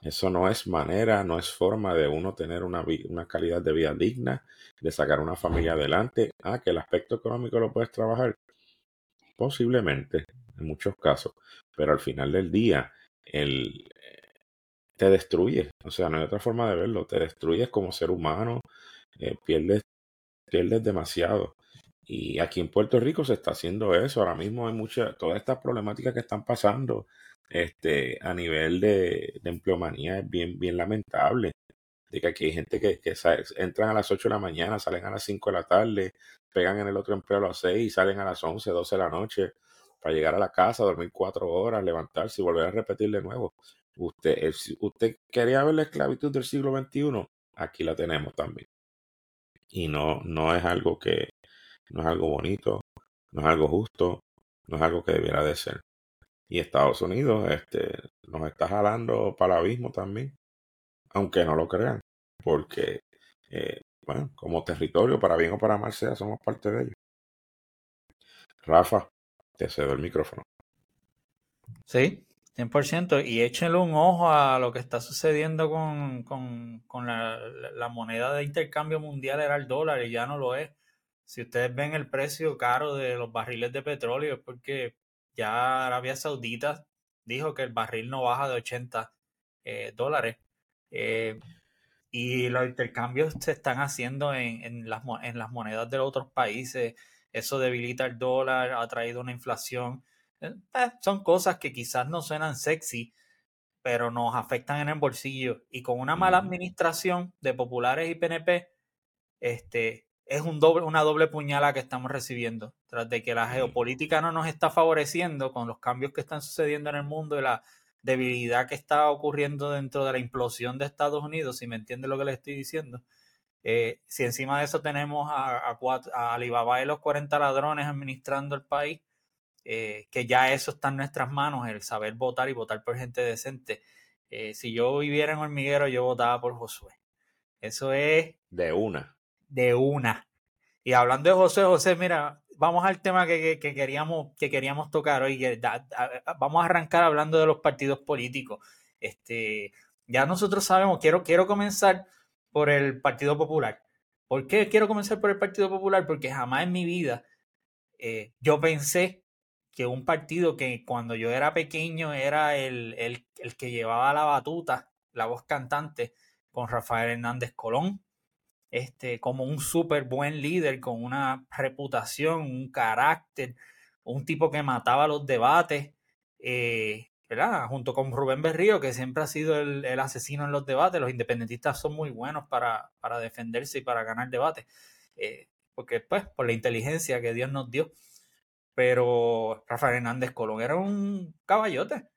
Eso no es manera, no es forma de uno tener una, una calidad de vida digna, de sacar una familia adelante. Ah, que el aspecto económico lo puedes trabajar. Posiblemente, en muchos casos. Pero al final del día, el, te destruye. O sea, no hay otra forma de verlo. Te destruyes como ser humano, eh, pierdes, pierdes demasiado. Y aquí en Puerto Rico se está haciendo eso. Ahora mismo hay muchas, todas estas problemáticas que están pasando este, a nivel de, de empleomanía es bien, bien lamentable. De que aquí hay gente que, que entran a las 8 de la mañana, salen a las 5 de la tarde, pegan en el otro empleo a las 6 y salen a las 11, 12 de la noche para llegar a la casa, dormir 4 horas, levantarse y volver a repetir de nuevo. Usted, usted quería ver la esclavitud del siglo XXI, aquí la tenemos también. Y no, no es algo que, no es algo bonito, no es algo justo, no es algo que debiera de ser. Y Estados Unidos este, nos está jalando para el abismo también, aunque no lo crean, porque, eh, bueno, como territorio, para bien o para mal sea, somos parte de ellos. Rafa, te cedo el micrófono. Sí, 100%. Y échenle un ojo a lo que está sucediendo con, con, con la, la, moneda de intercambio mundial, era el dólar, y ya no lo es. Si ustedes ven el precio caro de los barriles de petróleo, es porque ya Arabia Saudita dijo que el barril no baja de 80 eh, dólares. Eh, y los intercambios se están haciendo en, en, las, en las monedas de otros países. Eso debilita el dólar, ha traído una inflación. Eh, son cosas que quizás no suenan sexy, pero nos afectan en el bolsillo. Y con una mala administración de populares y PNP, este, es un doble, una doble puñalada que estamos recibiendo. Tras de que la geopolítica no nos está favoreciendo con los cambios que están sucediendo en el mundo y la debilidad que está ocurriendo dentro de la implosión de Estados Unidos, si me entiende lo que le estoy diciendo. Eh, si encima de eso tenemos a, a, Alibaba y los 40 ladrones administrando el país, eh, que ya eso está en nuestras manos, el saber votar y votar por gente decente. Eh, si yo viviera en Hormiguero, yo votaba por Josué. Eso es... De una de una. Y hablando de José, José, mira, vamos al tema que, queríamos, que queríamos tocar hoy. vamos a arrancar hablando de los partidos políticos. Este, ya nosotros sabemos, quiero, quiero comenzar por el Partido Popular. ¿Por qué quiero comenzar por el Partido Popular? Porque jamás en mi vida eh, yo pensé que un partido que cuando yo era pequeño era el, el, el que llevaba la batuta, la voz cantante, con Rafael Hernández Colón, este, como un súper buen líder con una reputación, un carácter, un tipo que mataba los debates, eh, ¿verdad? Junto con Rubén Berrío, que siempre ha sido el, asesino en los debates. Los independentistas son muy buenos para, para defenderse y para ganar debates, eh, porque pues por la inteligencia que Dios nos dio. Pero Rafael Hernández Colón era un caballote.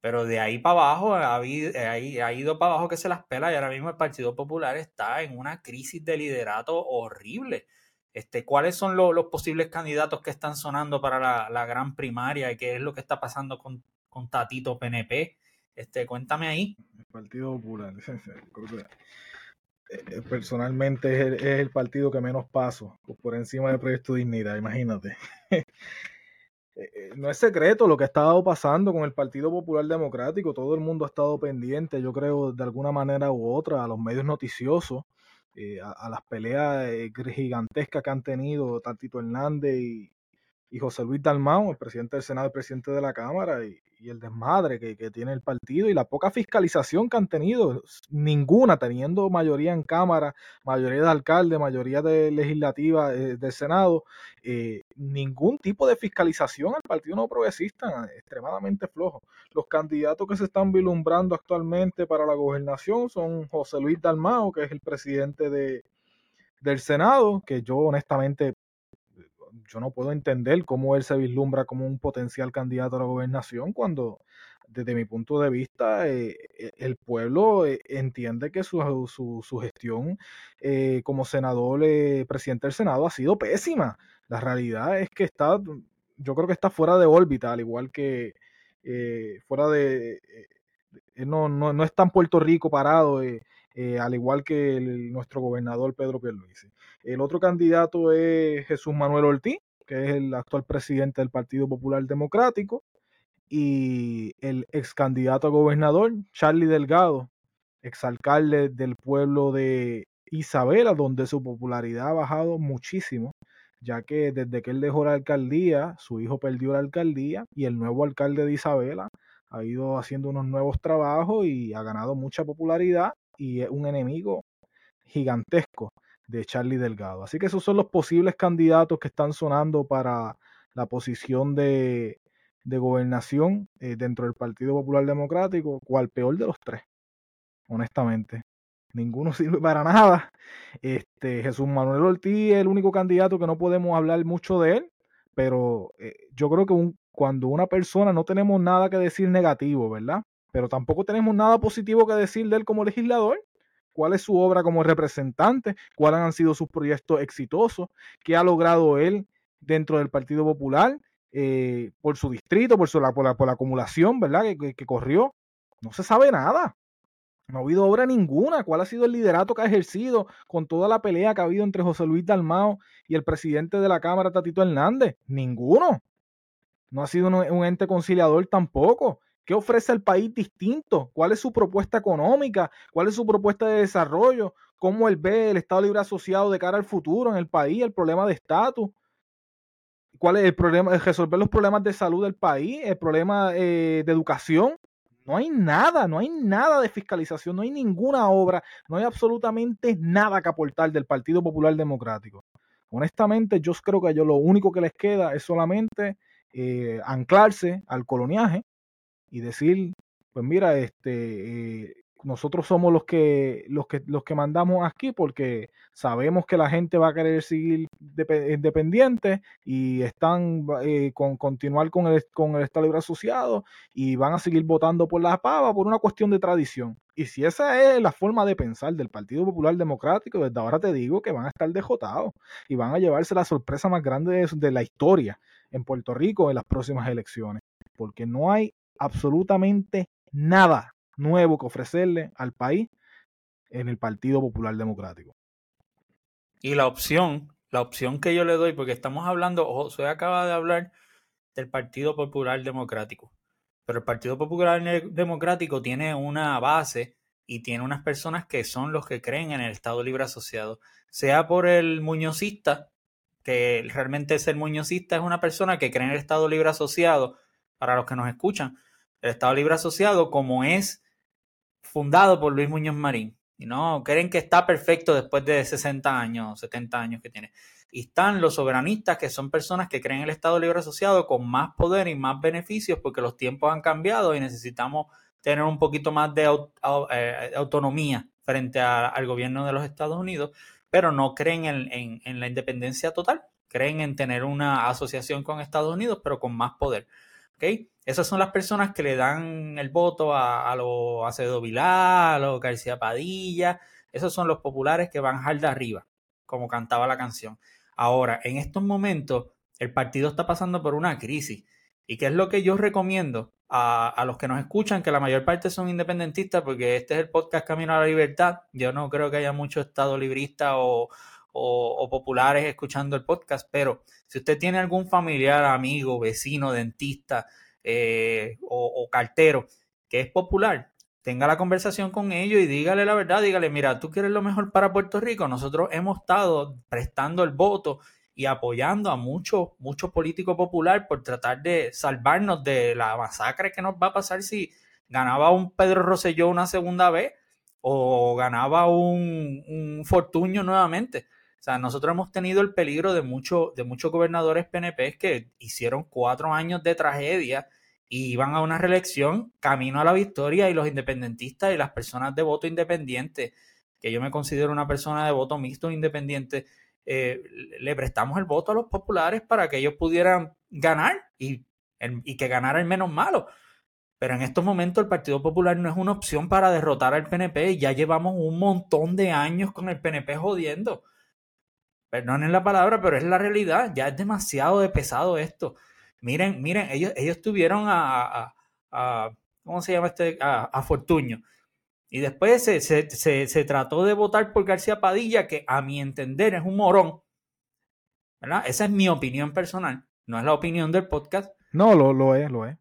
Pero de ahí para abajo, ha, ido para abajo que se las pela y ahora mismo el Partido Popular está en una crisis de liderato horrible. Este, ¿Cuáles son los posibles candidatos que están sonando para la, gran primaria y qué es lo que está pasando con, con Tatito PNP? Este, cuéntame ahí. El Partido Popular, <laughs> eh, personalmente es el, es el, partido que menos paso por encima del Proyecto Dignidad, imagínate. <laughs> Eh, eh, no es secreto lo que ha estado pasando con el Partido Popular Democrático. Todo el mundo ha estado pendiente, yo creo, de alguna manera u otra, a los medios noticiosos, eh, a, las peleas gigantescas que han tenido Tantito Hernández y, y José Luis Dalmau, el presidente del Senado y presidente de la Cámara, y, el desmadre que, tiene el partido y la poca fiscalización que han tenido, ninguna, teniendo mayoría en Cámara, mayoría de alcalde, mayoría de legislativa eh, del Senado, eh, ningún tipo de fiscalización al Partido No Progresista, extremadamente flojo. Los candidatos que se están vilumbrando actualmente para la gobernación son José Luis Dalmao, que es el presidente de, del Senado, que yo honestamente yo no puedo entender cómo él se vislumbra como un potencial candidato a la gobernación cuando desde mi punto de vista, eh, eh, el pueblo eh, entiende que su, su, gestión como senador, presidente del Senado, ha sido pésima. La realidad es que está, yo creo que está fuera de órbita, al igual que fuera de... No, no, no, está en Puerto Rico parado, al igual que nuestro gobernador Pedro Pierluisi. El otro candidato es Jesús Manuel Ortiz, que es el actual presidente del Partido Popular Democrático y el ex candidato a gobernador, Charlie Delgado, exalcalde del pueblo de Isabela, donde su popularidad ha bajado muchísimo, ya que desde que él dejó la alcaldía, su hijo perdió la alcaldía y el nuevo alcalde de Isabela ha ido haciendo unos nuevos trabajos y ha ganado mucha popularidad y es un enemigo gigantesco de Charlie Delgado. Así que esos son los posibles candidatos que están sonando para la posición de de gobernación eh, dentro del Partido Popular Democrático, cual peor de los tres, honestamente. Ninguno <laughs> sirve para nada. Este, Jesús Manuel Ortiz es el único candidato que no podemos hablar mucho de él, pero eh, yo creo que cuando una persona no tenemos nada que decir negativo, ¿verdad? Pero tampoco tenemos nada positivo que decir de él como legislador. ¿Cuál es su obra como representante? ¿Cuáles han sido sus proyectos exitosos? ¿Qué ha logrado él dentro del Partido Popular? Eh, por su distrito, por, su, por, la, acumulación, ¿verdad? Que, corrió. No se sabe nada. No ha habido obra ninguna. ¿Cuál ha sido el liderato que ha ejercido con toda la pelea que ha habido entre José Luis Dalmao y el presidente de la Cámara, Tatito Hernández? Ninguno. No ha sido un, ente conciliador tampoco. ¿Qué ofrece el país distinto? ¿Cuál es su propuesta económica? ¿Cuál es su propuesta de desarrollo? ¿Cómo él ve el Estado Libre Asociado de cara al futuro en el país? El problema de estatus cuál es el problema, resolver los problemas de salud del país, el problema eh, de educación. No hay nada, no hay nada de fiscalización, no hay ninguna obra, no hay absolutamente nada que aportar del Partido Popular Democrático. Honestamente, yo creo que yo lo único que les queda es solamente eh, anclarse al coloniaje y decir, pues mira, este, eh, nosotros somos los que, los que, los que mandamos aquí porque sabemos que la gente va a querer seguir independiente y están eh, con continuar con el, con el Estado Libre Asociado y van a seguir votando por la pava por una cuestión de tradición. Y si esa es la forma de pensar del Partido Popular Democrático, desde ahora te digo que van a estar dejotados y van a llevarse la sorpresa más grande de, de la historia en Puerto Rico en las próximas elecciones. Porque no hay absolutamente nada nuevo que ofrecerle al país en el Partido Popular Democrático. Y la opción, la opción que yo le doy, porque estamos hablando, José acaba de hablar del Partido Popular Democrático, pero el Partido Popular Democrático tiene una base y tiene unas personas que son los que creen en el Estado Libre Asociado, sea por el muñozista, que realmente ser muñozista es una persona que cree en el Estado Libre Asociado, para los que nos escuchan, el Estado Libre Asociado como es fundado por Luis Muñoz Marín. Y no, creen que está perfecto después de 60 años, 70 años que tiene. Y están los soberanistas, que son personas que creen en el Estado Libre Asociado con más poder y más beneficios porque los tiempos han cambiado y necesitamos tener un poquito más de eh, autonomía frente al gobierno de los Estados Unidos, pero no creen en, en la independencia total, creen en tener una asociación con Estados Unidos, pero con más poder. Esas son las personas que le dan el voto a, los Acevedo Vilá, a los García Padilla. Esos son los populares que van al de arriba, como cantaba la canción. Ahora, en estos momentos, el partido está pasando por una crisis. ¿Y qué es lo que yo recomiendo a, los que nos escuchan? Que la mayor parte son independentistas, porque este es el podcast Camino a la Libertad. Yo no creo que haya mucho estado librista o, o, populares escuchando el podcast, pero si usted tiene algún familiar, amigo, vecino, dentista eh, o, cartero que es popular, tenga la conversación con ellos y dígale la verdad, dígale, mira, tú quieres lo mejor para Puerto Rico, nosotros hemos estado prestando el voto y apoyando a muchos, muchos políticos populares por tratar de salvarnos de la masacre que nos va a pasar si ganaba un Pedro Rosselló una segunda vez o ganaba un, un Fortuño nuevamente. O sea, nosotros hemos tenido el peligro de, mucho, de muchos gobernadores PNP que hicieron cuatro años de tragedia y iban a una reelección camino a la victoria y los independentistas y las personas de voto independiente que yo me considero una persona de voto mixto independiente, eh, le prestamos el voto a los populares para que ellos pudieran ganar y, y que ganara el menos malo. Pero en estos momentos el Partido Popular no es una opción para derrotar al PNP. Ya llevamos un montón de años con el PNP jodiendo. Perdonen la palabra, pero es la realidad. Ya es demasiado de pesado esto. Miren, miren, ellos, ellos tuvieron a, a, ¿cómo se llama este? A, a Fortuño. Y después se, se, trató de votar por García Padilla, que a mi entender es un morón. ¿Verdad? Esa es mi opinión personal. No es la opinión del podcast. No, lo, lo es, lo es.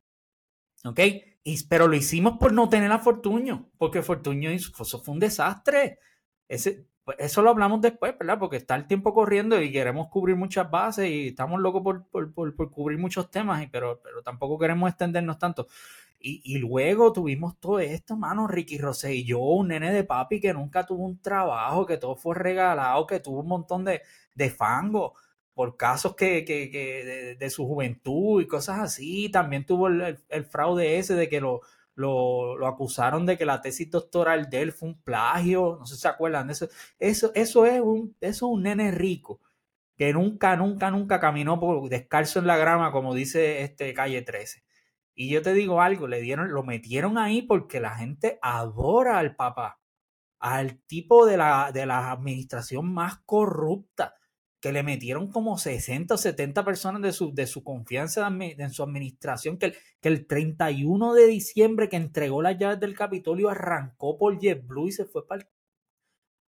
¿Ok? Y, pero lo hicimos por no tener a Fortuño, porque Fortuño hizo, eso fue un desastre. Ese, pues, eso lo hablamos después, ¿verdad? Porque está el tiempo corriendo y queremos cubrir muchas bases y estamos locos por, por, cubrir muchos temas, pero, pero tampoco queremos extendernos tanto. Y, luego tuvimos todo esto, mano, Ricky Rosé y yo, un nene de papi que nunca tuvo un trabajo, que todo fue regalado, que tuvo un montón de, de fango por casos que, que, de, su juventud y cosas así. También tuvo el, fraude ese de que lo, lo, acusaron de que la tesis doctoral de él fue un plagio. No sé si se acuerdan de eso. Eso, eso, es, un, eso es un nene rico que nunca, nunca, nunca caminó por, descalzo en la grama, como dice este Calle 13. Y yo te digo algo, le dieron, lo metieron ahí porque la gente adora al papá, al tipo de la, de la administración más corrupta, que le metieron como 60 o 70 personas de su, de su confianza en su administración, que el, que el 31 de diciembre que entregó las llaves del Capitolio arrancó por JetBlue y se fue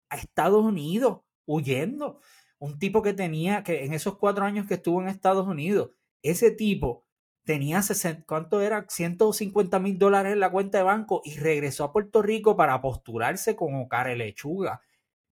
a Estados Unidos huyendo. Un tipo que tenía, que en esos cuatro años que estuvo en Estados Unidos, ese tipo tenía 60, ¿cuánto era? 150 mil dólares en la cuenta de banco y regresó a Puerto Rico para postularse como cara lechuga.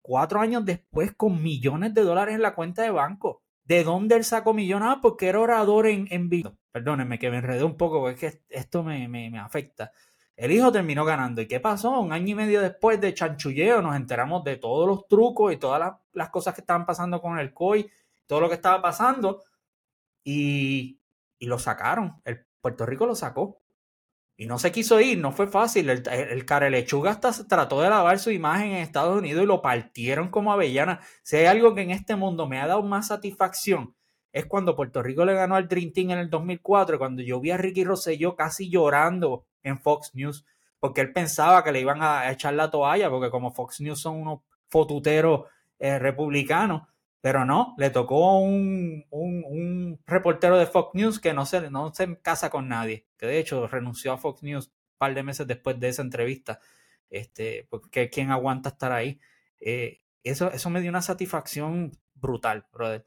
Cuatro años después con millones de dólares en la cuenta de banco. ¿De dónde él sacó millones? Ah, porque era orador en, en Perdónenme que me enredé un poco porque es que esto me, me, afecta. El hijo terminó ganando. ¿Y qué pasó? Un año y medio después de chanchulleo nos enteramos de todos los trucos y todas las, las cosas que estaban pasando con el COI, todo lo que estaba pasando. Y y lo sacaron. El Puerto Rico lo sacó. Y no se quiso ir, no fue fácil. El, el, lechuga hasta trató de lavar su imagen en Estados Unidos y lo partieron como avellana. Si hay algo que en este mundo me ha dado más satisfacción, es cuando Puerto Rico le ganó al Dream Team en el 2004, cuando yo vi a Ricky Rosselló casi llorando en Fox News, porque él pensaba que le iban a echar la toalla, porque como Fox News son unos fotuteros eh, republicanos, pero no, le tocó un, un, reportero de Fox News que no se, no se casa con nadie, que de hecho renunció a Fox News un par de meses después de esa entrevista, este, porque quién aguanta estar ahí. Eh, eso, eso me dio una satisfacción brutal, brother.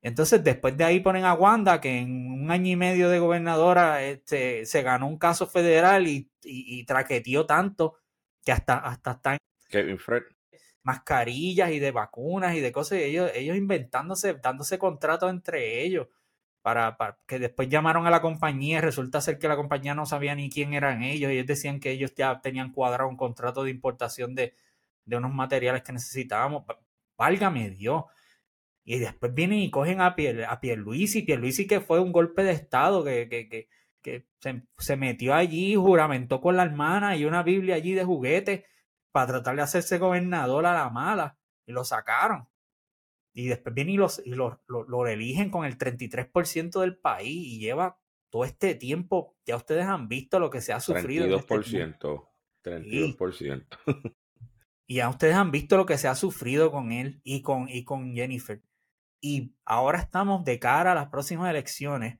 Entonces, después de ahí ponen a Wanda, que en un año y medio de gobernadora este, se ganó un caso federal y, y, traqueteó tanto que hasta, hasta está Kevin Fred mascarillas y de vacunas y de cosas, y ellos, ellos inventándose, dándose contratos entre ellos, para, que después llamaron a la compañía y resulta ser que la compañía no sabía ni quién eran ellos, y ellos decían que ellos ya tenían cuadrado un contrato de importación de, de unos materiales que necesitábamos. Válgame Dios. Y después vienen y cogen a, Pier, a Pierluisi, Pierluisi que fue un golpe de Estado, que, que, que, que se, se, metió allí, juramentó con la hermana y una Biblia allí de juguete para tratar de hacerse gobernador a la mala y lo sacaron. Y después vienen y, los, y lo, lo, eligen con el 33% del país y lleva todo este tiempo, ya ustedes han visto lo que se ha sufrido. 32%. Este 32%. Y, ya ustedes han visto lo que se ha sufrido con él y con, y con Jennifer. Y ahora estamos de cara a las próximas elecciones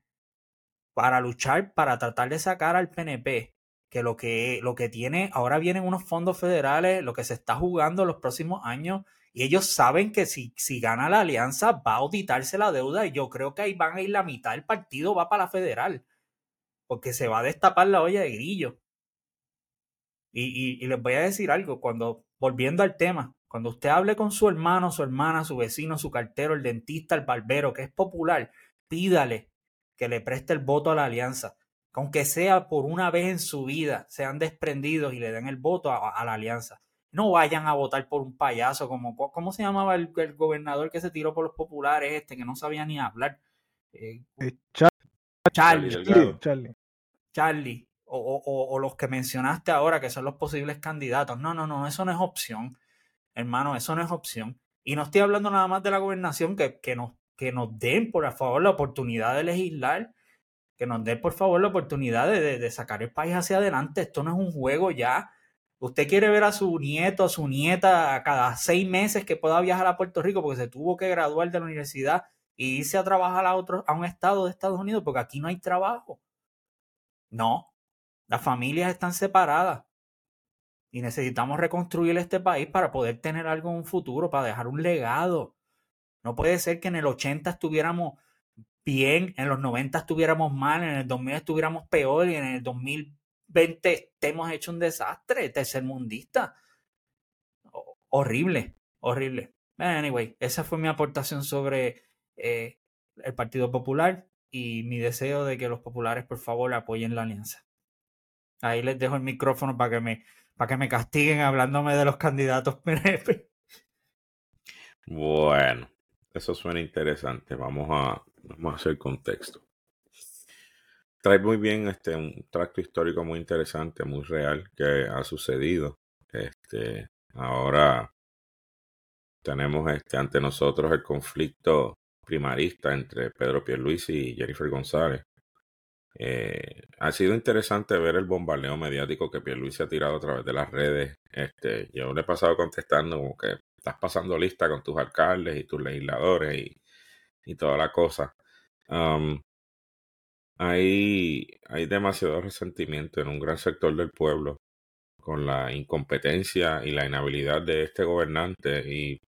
para luchar, para tratar de sacar al PNP que lo que, lo que tiene, ahora vienen unos fondos federales, lo que se está jugando los próximos años, y ellos saben que si, si gana la alianza va a auditarse la deuda, y yo creo que ahí van a ir la mitad del partido, va para la federal, porque se va a destapar la olla de grillo. Y, y, les voy a decir algo, cuando, volviendo al tema, cuando usted hable con su hermano, su hermana, su vecino, su cartero, el dentista, el barbero, que es popular, pídale que le preste el voto a la alianza aunque sea por una vez en su vida, sean desprendidos y le den el voto a, la alianza. No vayan a votar por un payaso como, ¿cómo se llamaba el, gobernador que se tiró por los populares este, que no sabía ni hablar? Eh, eh, Charlie. Charlie. Charlie. O, o, los que mencionaste ahora, que son los posibles candidatos. No, no, no, eso no es opción. hermano, eso no es opción. Y no estoy hablando nada más de la gobernación, que, que, nos, que nos den, por favor, la oportunidad de legislar, que nos den, por favor, la oportunidad de, de, sacar el país hacia adelante. Esto no es un juego ya. Usted quiere ver a su nieto, a su nieta, cada seis meses que pueda viajar a Puerto Rico porque se tuvo que graduar de la universidad y irse a trabajar a, otro, a un estado de Estados Unidos porque aquí no hay trabajo. No, las familias están separadas y necesitamos reconstruir este país para poder tener algo en un futuro, para dejar un legado. No puede ser que en el 80 estuviéramos bien, en los 90 estuviéramos mal, en el 2000 estuviéramos peor y en el 2020 estemos hecho un desastre tercermundista. Horrible, horrible. Anyway, esa fue mi aportación sobre eh, el Partido Popular y mi deseo de que los populares por favor apoyen la alianza. Ahí les dejo el micrófono para que me, para que me castiguen hablándome de los candidatos <laughs> PNP. Bueno, eso suena interesante. Vamos a, vamos a hacer contexto. Trae muy bien este un tracto histórico muy interesante, muy real que ha sucedido. Este, ahora tenemos este ante nosotros el conflicto primarista entre Pedro Pierluisi y Jennifer González. Eh, ha sido interesante ver el bombardeo mediático que Pierluisi ha tirado a través de las redes. Este, yo le he pasado contestando como que estás pasando lista con tus alcaldes y tus legisladores y, y toda la cosa. Hay, demasiado resentimiento en un gran sector del pueblo con la incompetencia y la inhabilidad de este gobernante y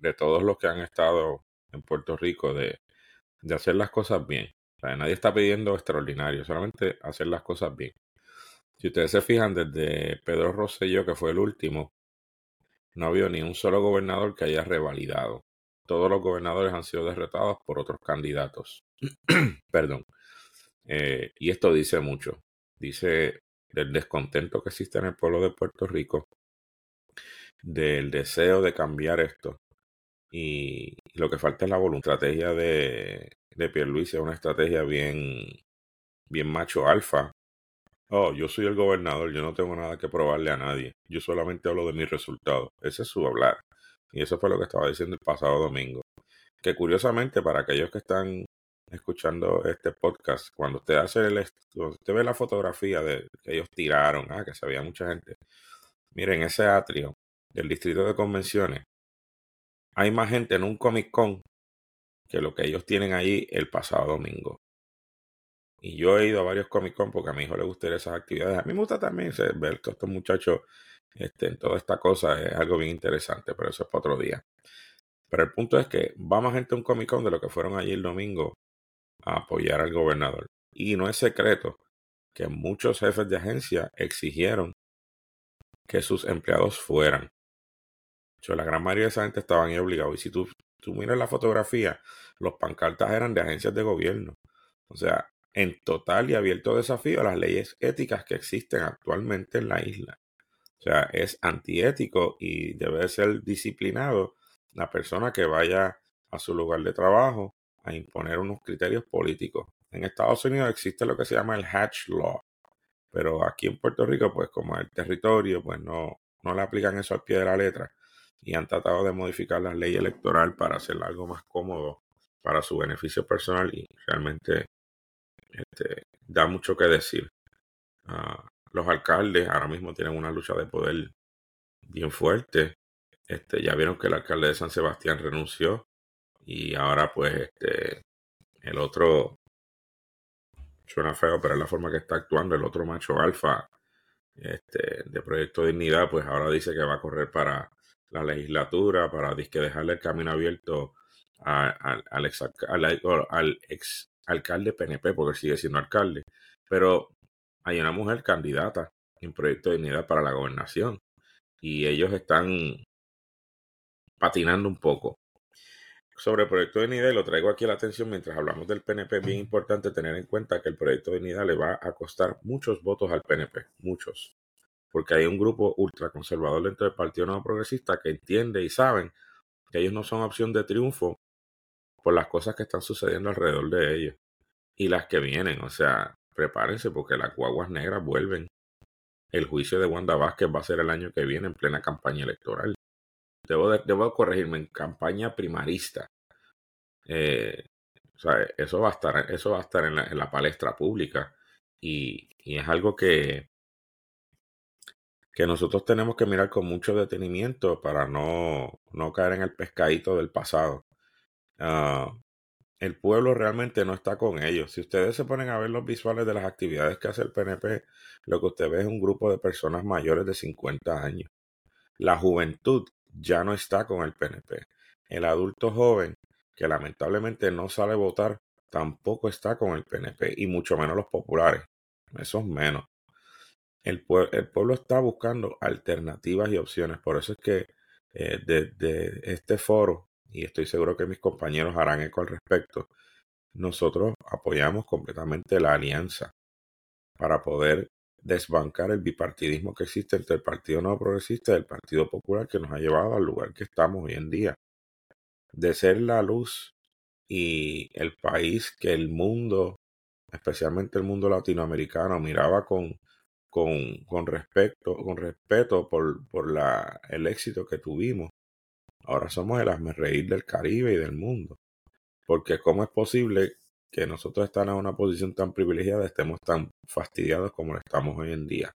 de todos los que han estado en Puerto Rico de, de hacer las cosas bien. nadie está pidiendo extraordinario, solamente hacer las cosas bien. Si ustedes se fijan, desde Pedro Rosselló, que fue el último, no ha habido ni un solo gobernador que haya revalidado. Todos los gobernadores han sido derrotados por otros candidatos. <clears throat> Perdón. Eh, y esto dice mucho. Dice del descontento que existe en el pueblo de Puerto Rico, del deseo de cambiar esto y, lo que falta es la voluntad. La estrategia de, de Pierluisi es una estrategia bien, bien macho alfa. Oh, yo soy el gobernador, yo no tengo nada que probarle a nadie. Yo solamente hablo de mis resultados. Ese es su hablar. Y eso fue lo que estaba diciendo el pasado domingo. Que curiosamente, para aquellos que están escuchando este podcast, cuando usted hace el cuando usted ve la fotografía de que ellos tiraron, ah, que se veía mucha gente. Miren, ese atrio del distrito de convenciones hay más gente en un Comic Con que lo que ellos tienen ahí el pasado domingo. Y yo he ido a varios Comic Con porque a mi hijo le gustan esas actividades. A mí me gusta también ver a estos muchachos este, en toda esta cosa. Es algo bien interesante, pero eso es para otro día. Pero el punto es que va más gente a un Comic Con de lo que fueron allí el domingo a apoyar al gobernador. Y no es secreto que muchos jefes de agencia exigieron que sus empleados fueran la gran mayoría de esa gente estaban ahí obligados. Y si tú, tú miras la fotografía, los pancartas eran de agencias de gobierno. O sea, en total y abierto desafío a las leyes éticas que existen actualmente en la isla. O sea, es antiético y debe ser disciplinado la persona que vaya a su lugar de trabajo a imponer unos criterios políticos. En Estados Unidos existe lo que se llama el Hatch Law, pero aquí en Puerto Rico, pues como el territorio, pues no, no le aplican eso al pie de la letra y han tratado de modificar la ley electoral para hacerla algo más cómodo para su beneficio personal y realmente este, da mucho que decir. Ah, los alcaldes ahora mismo tienen una lucha de poder bien fuerte. Este, ya vieron que el alcalde de San Sebastián renunció y ahora pues este, el otro suena feo, pero es la forma que está actuando el otro macho alfa este, de Proyecto Dignidad, pues ahora dice que va a correr para la legislatura para dejarle el camino abierto al, al, ex alcalde PNP, porque sigue siendo alcalde. Pero hay una mujer candidata en Proyecto de Dignidad para la gobernación y ellos están patinando un poco. Sobre el proyecto de Dignidad, y lo traigo aquí a la atención mientras hablamos del PNP, es bien importante tener en cuenta que el proyecto de Dignidad le va a costar muchos votos al PNP, muchos porque hay un grupo ultraconservador dentro del Partido Nuevo Progresista que entiende y saben que ellos no son opción de triunfo por las cosas que están sucediendo alrededor de ellos y las que vienen. O sea, prepárense porque las guaguas negras vuelven. El juicio de Wanda Vázquez va a ser el año que viene en plena campaña electoral. debo, debo corregirme, en campaña primarista. Eh, o sea, eso va a estar, eso va a estar en la, palestra pública y, es algo que, que nosotros tenemos que mirar con mucho detenimiento para no, no caer en el pescadito del pasado. Ah, el pueblo realmente no está con ellos. Si ustedes se ponen a ver los visuales de las actividades que hace el PNP, lo que usted ve es un grupo de personas mayores de 50 años. La juventud ya no está con el PNP. El adulto joven, que lamentablemente no sale a votar, tampoco está con el PNP, y mucho menos los populares. Esos menos. El, pueblo está buscando alternativas y opciones. Por eso es que desde eh, este foro y estoy seguro que mis compañeros harán eco al respecto, nosotros apoyamos completamente la alianza para poder desbancar el bipartidismo que existe entre el Partido No Progresista y el Partido Popular que nos ha llevado al lugar que estamos hoy en día. De ser la luz y el país que el mundo, especialmente el mundo latinoamericano, miraba con, con, con respeto, con respeto por, por la, el éxito que tuvimos Ahora somos el reír del Caribe y del mundo. Porque ¿cómo es posible que nosotros estamos en una posición tan privilegiada estemos tan fastidiados como lo estamos hoy en día?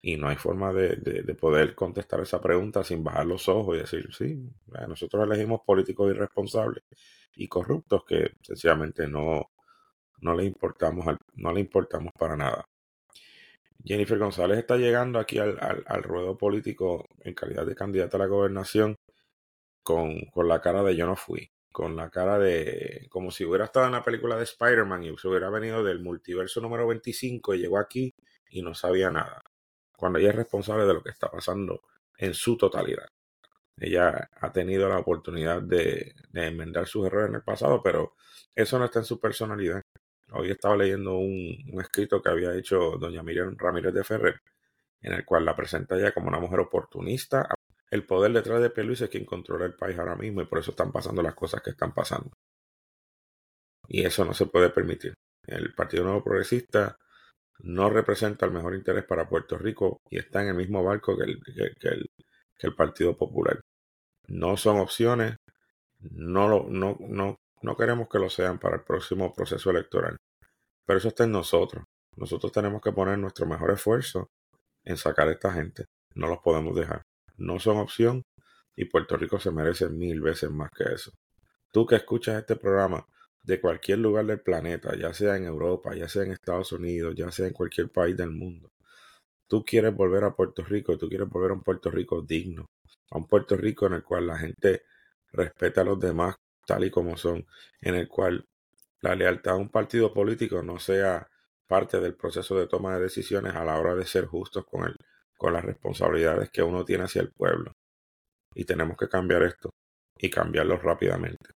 Y no hay forma de, poder contestar esa pregunta sin bajar los ojos y decir, sí, nosotros elegimos políticos irresponsables y corruptos que sencillamente no, no le importamos no le importamos para nada. Jennifer González está llegando aquí al, al, ruedo político en calidad de candidata a la gobernación con, con, la cara de yo no fui, con la cara de como si hubiera estado en la película de Spider-Man y se hubiera venido del multiverso número 25 y llegó aquí y no sabía nada, cuando ella es responsable de lo que está pasando en su totalidad. Ella ha tenido la oportunidad de, de enmendar sus errores en el pasado, pero eso no está en su personalidad. Hoy estaba leyendo un, escrito que había hecho doña Miriam Ramírez de Ferrer, en el cual la presenta ella como una mujer oportunista. El poder detrás de Luis es quien controla el país ahora mismo y por eso están pasando las cosas que están pasando. Y eso no se puede permitir. El Partido Nuevo Progresista no representa el mejor interés para Puerto Rico y está en el mismo barco que el, que, el, que el Partido Popular. No son opciones, no, lo, no, no, no queremos que lo sean para el próximo proceso electoral. Pero eso está en nosotros. Nosotros tenemos que poner nuestro mejor esfuerzo en sacar a esta gente. No los podemos dejar. No son opción y Puerto Rico se merece mil veces más que eso. Tú que escuchas este programa de cualquier lugar del planeta, ya sea en Europa, ya sea en Estados Unidos, ya sea en cualquier país del mundo, tú quieres volver a Puerto Rico tú quieres volver a un Puerto Rico digno, a un Puerto Rico en el cual la gente respeta a los demás tal y como son, en el cual la lealtad a un partido político no sea parte del proceso de toma de decisiones a la hora de ser justos con, el, con las responsabilidades que uno tiene hacia el pueblo. Y tenemos que cambiar esto y cambiarlo rápidamente.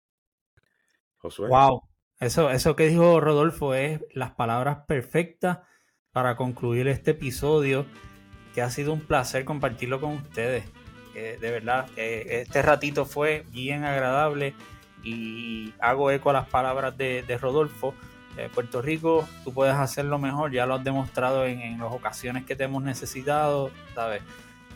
Josué. Wow, eso, eso que dijo Rodolfo es las palabras perfectas para concluir este episodio, que ha sido un placer compartirlo con ustedes. de verdad, este ratito fue bien agradable y hago eco a las palabras de, Rodolfo. Eh, Puerto Rico, tú puedes hacerlo mejor, ya lo has demostrado en, las ocasiones que te hemos necesitado, ¿sabes?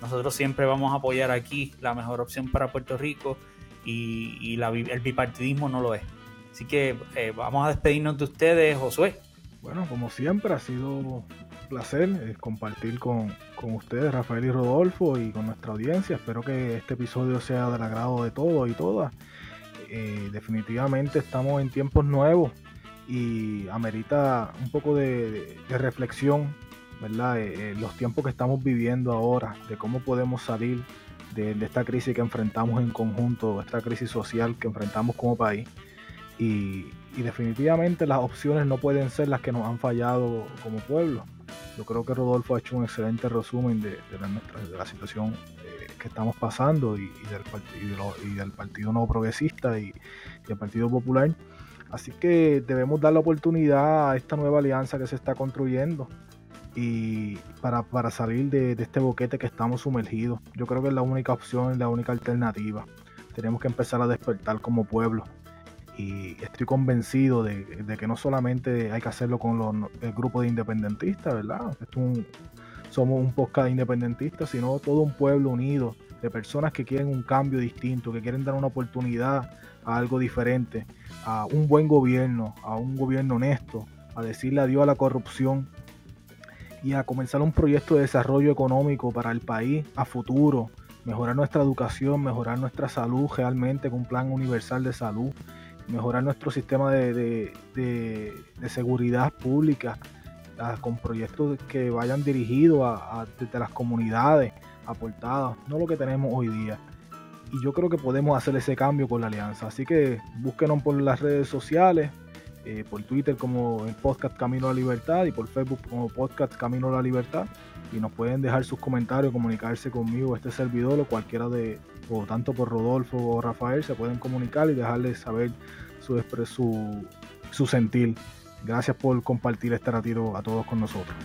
Nosotros siempre vamos a apoyar aquí la mejor opción para Puerto Rico y, el bipartidismo no lo es. Así que eh, vamos a despedirnos de ustedes, Josué. Bueno, como siempre, ha sido un placer eh, compartir con, con, ustedes, Rafael y Rodolfo, y con nuestra audiencia. Espero que este episodio sea del agrado de todos y todas. Definitivamente estamos en tiempos nuevos y amerita un poco de, reflexión, ¿verdad? Eh, eh, los tiempos que estamos viviendo ahora, de cómo podemos salir de, esta crisis que enfrentamos en conjunto, esta crisis social que enfrentamos como país. Y, definitivamente las opciones no pueden ser las que nos han fallado como pueblo. Yo creo que Rodolfo ha hecho un excelente resumen de, de la situación que estamos pasando y, del, y del Partido No Progresista y, del Partido Popular. Así que debemos dar la oportunidad a esta nueva alianza que se está construyendo y para, para salir de, este boquete que estamos sumergidos. Yo creo que es la única opción, la única alternativa. Tenemos que empezar a despertar como pueblo. Y estoy convencido de, que no solamente hay que hacerlo con el grupo de independentistas, ¿verdad? Somos un podcast independentista, sino todo un pueblo unido de personas que quieren un cambio distinto, que quieren dar una oportunidad a algo diferente, a un buen gobierno, a un gobierno honesto, a decirle adiós a la corrupción y a comenzar un proyecto de desarrollo económico para el país a futuro, mejorar nuestra educación, mejorar nuestra salud realmente con un plan universal de salud, mejorar nuestro sistema de, seguridad pública con proyectos que vayan dirigidos a, desde las comunidades aportadas, no lo que tenemos hoy día. Y yo creo que podemos hacer ese cambio con la alianza. Así que búsquenos por las redes sociales, eh, por Twitter como el podcast Camino a la Libertad y por Facebook como podcast Camino a la Libertad. Y nos pueden dejar sus comentarios, comunicarse conmigo, este servidor o cualquiera de, o tanto por Rodolfo o Rafael, se pueden comunicar y dejarles saber su, su, sentir. Gracias por compartir este ratito a todos con nosotros.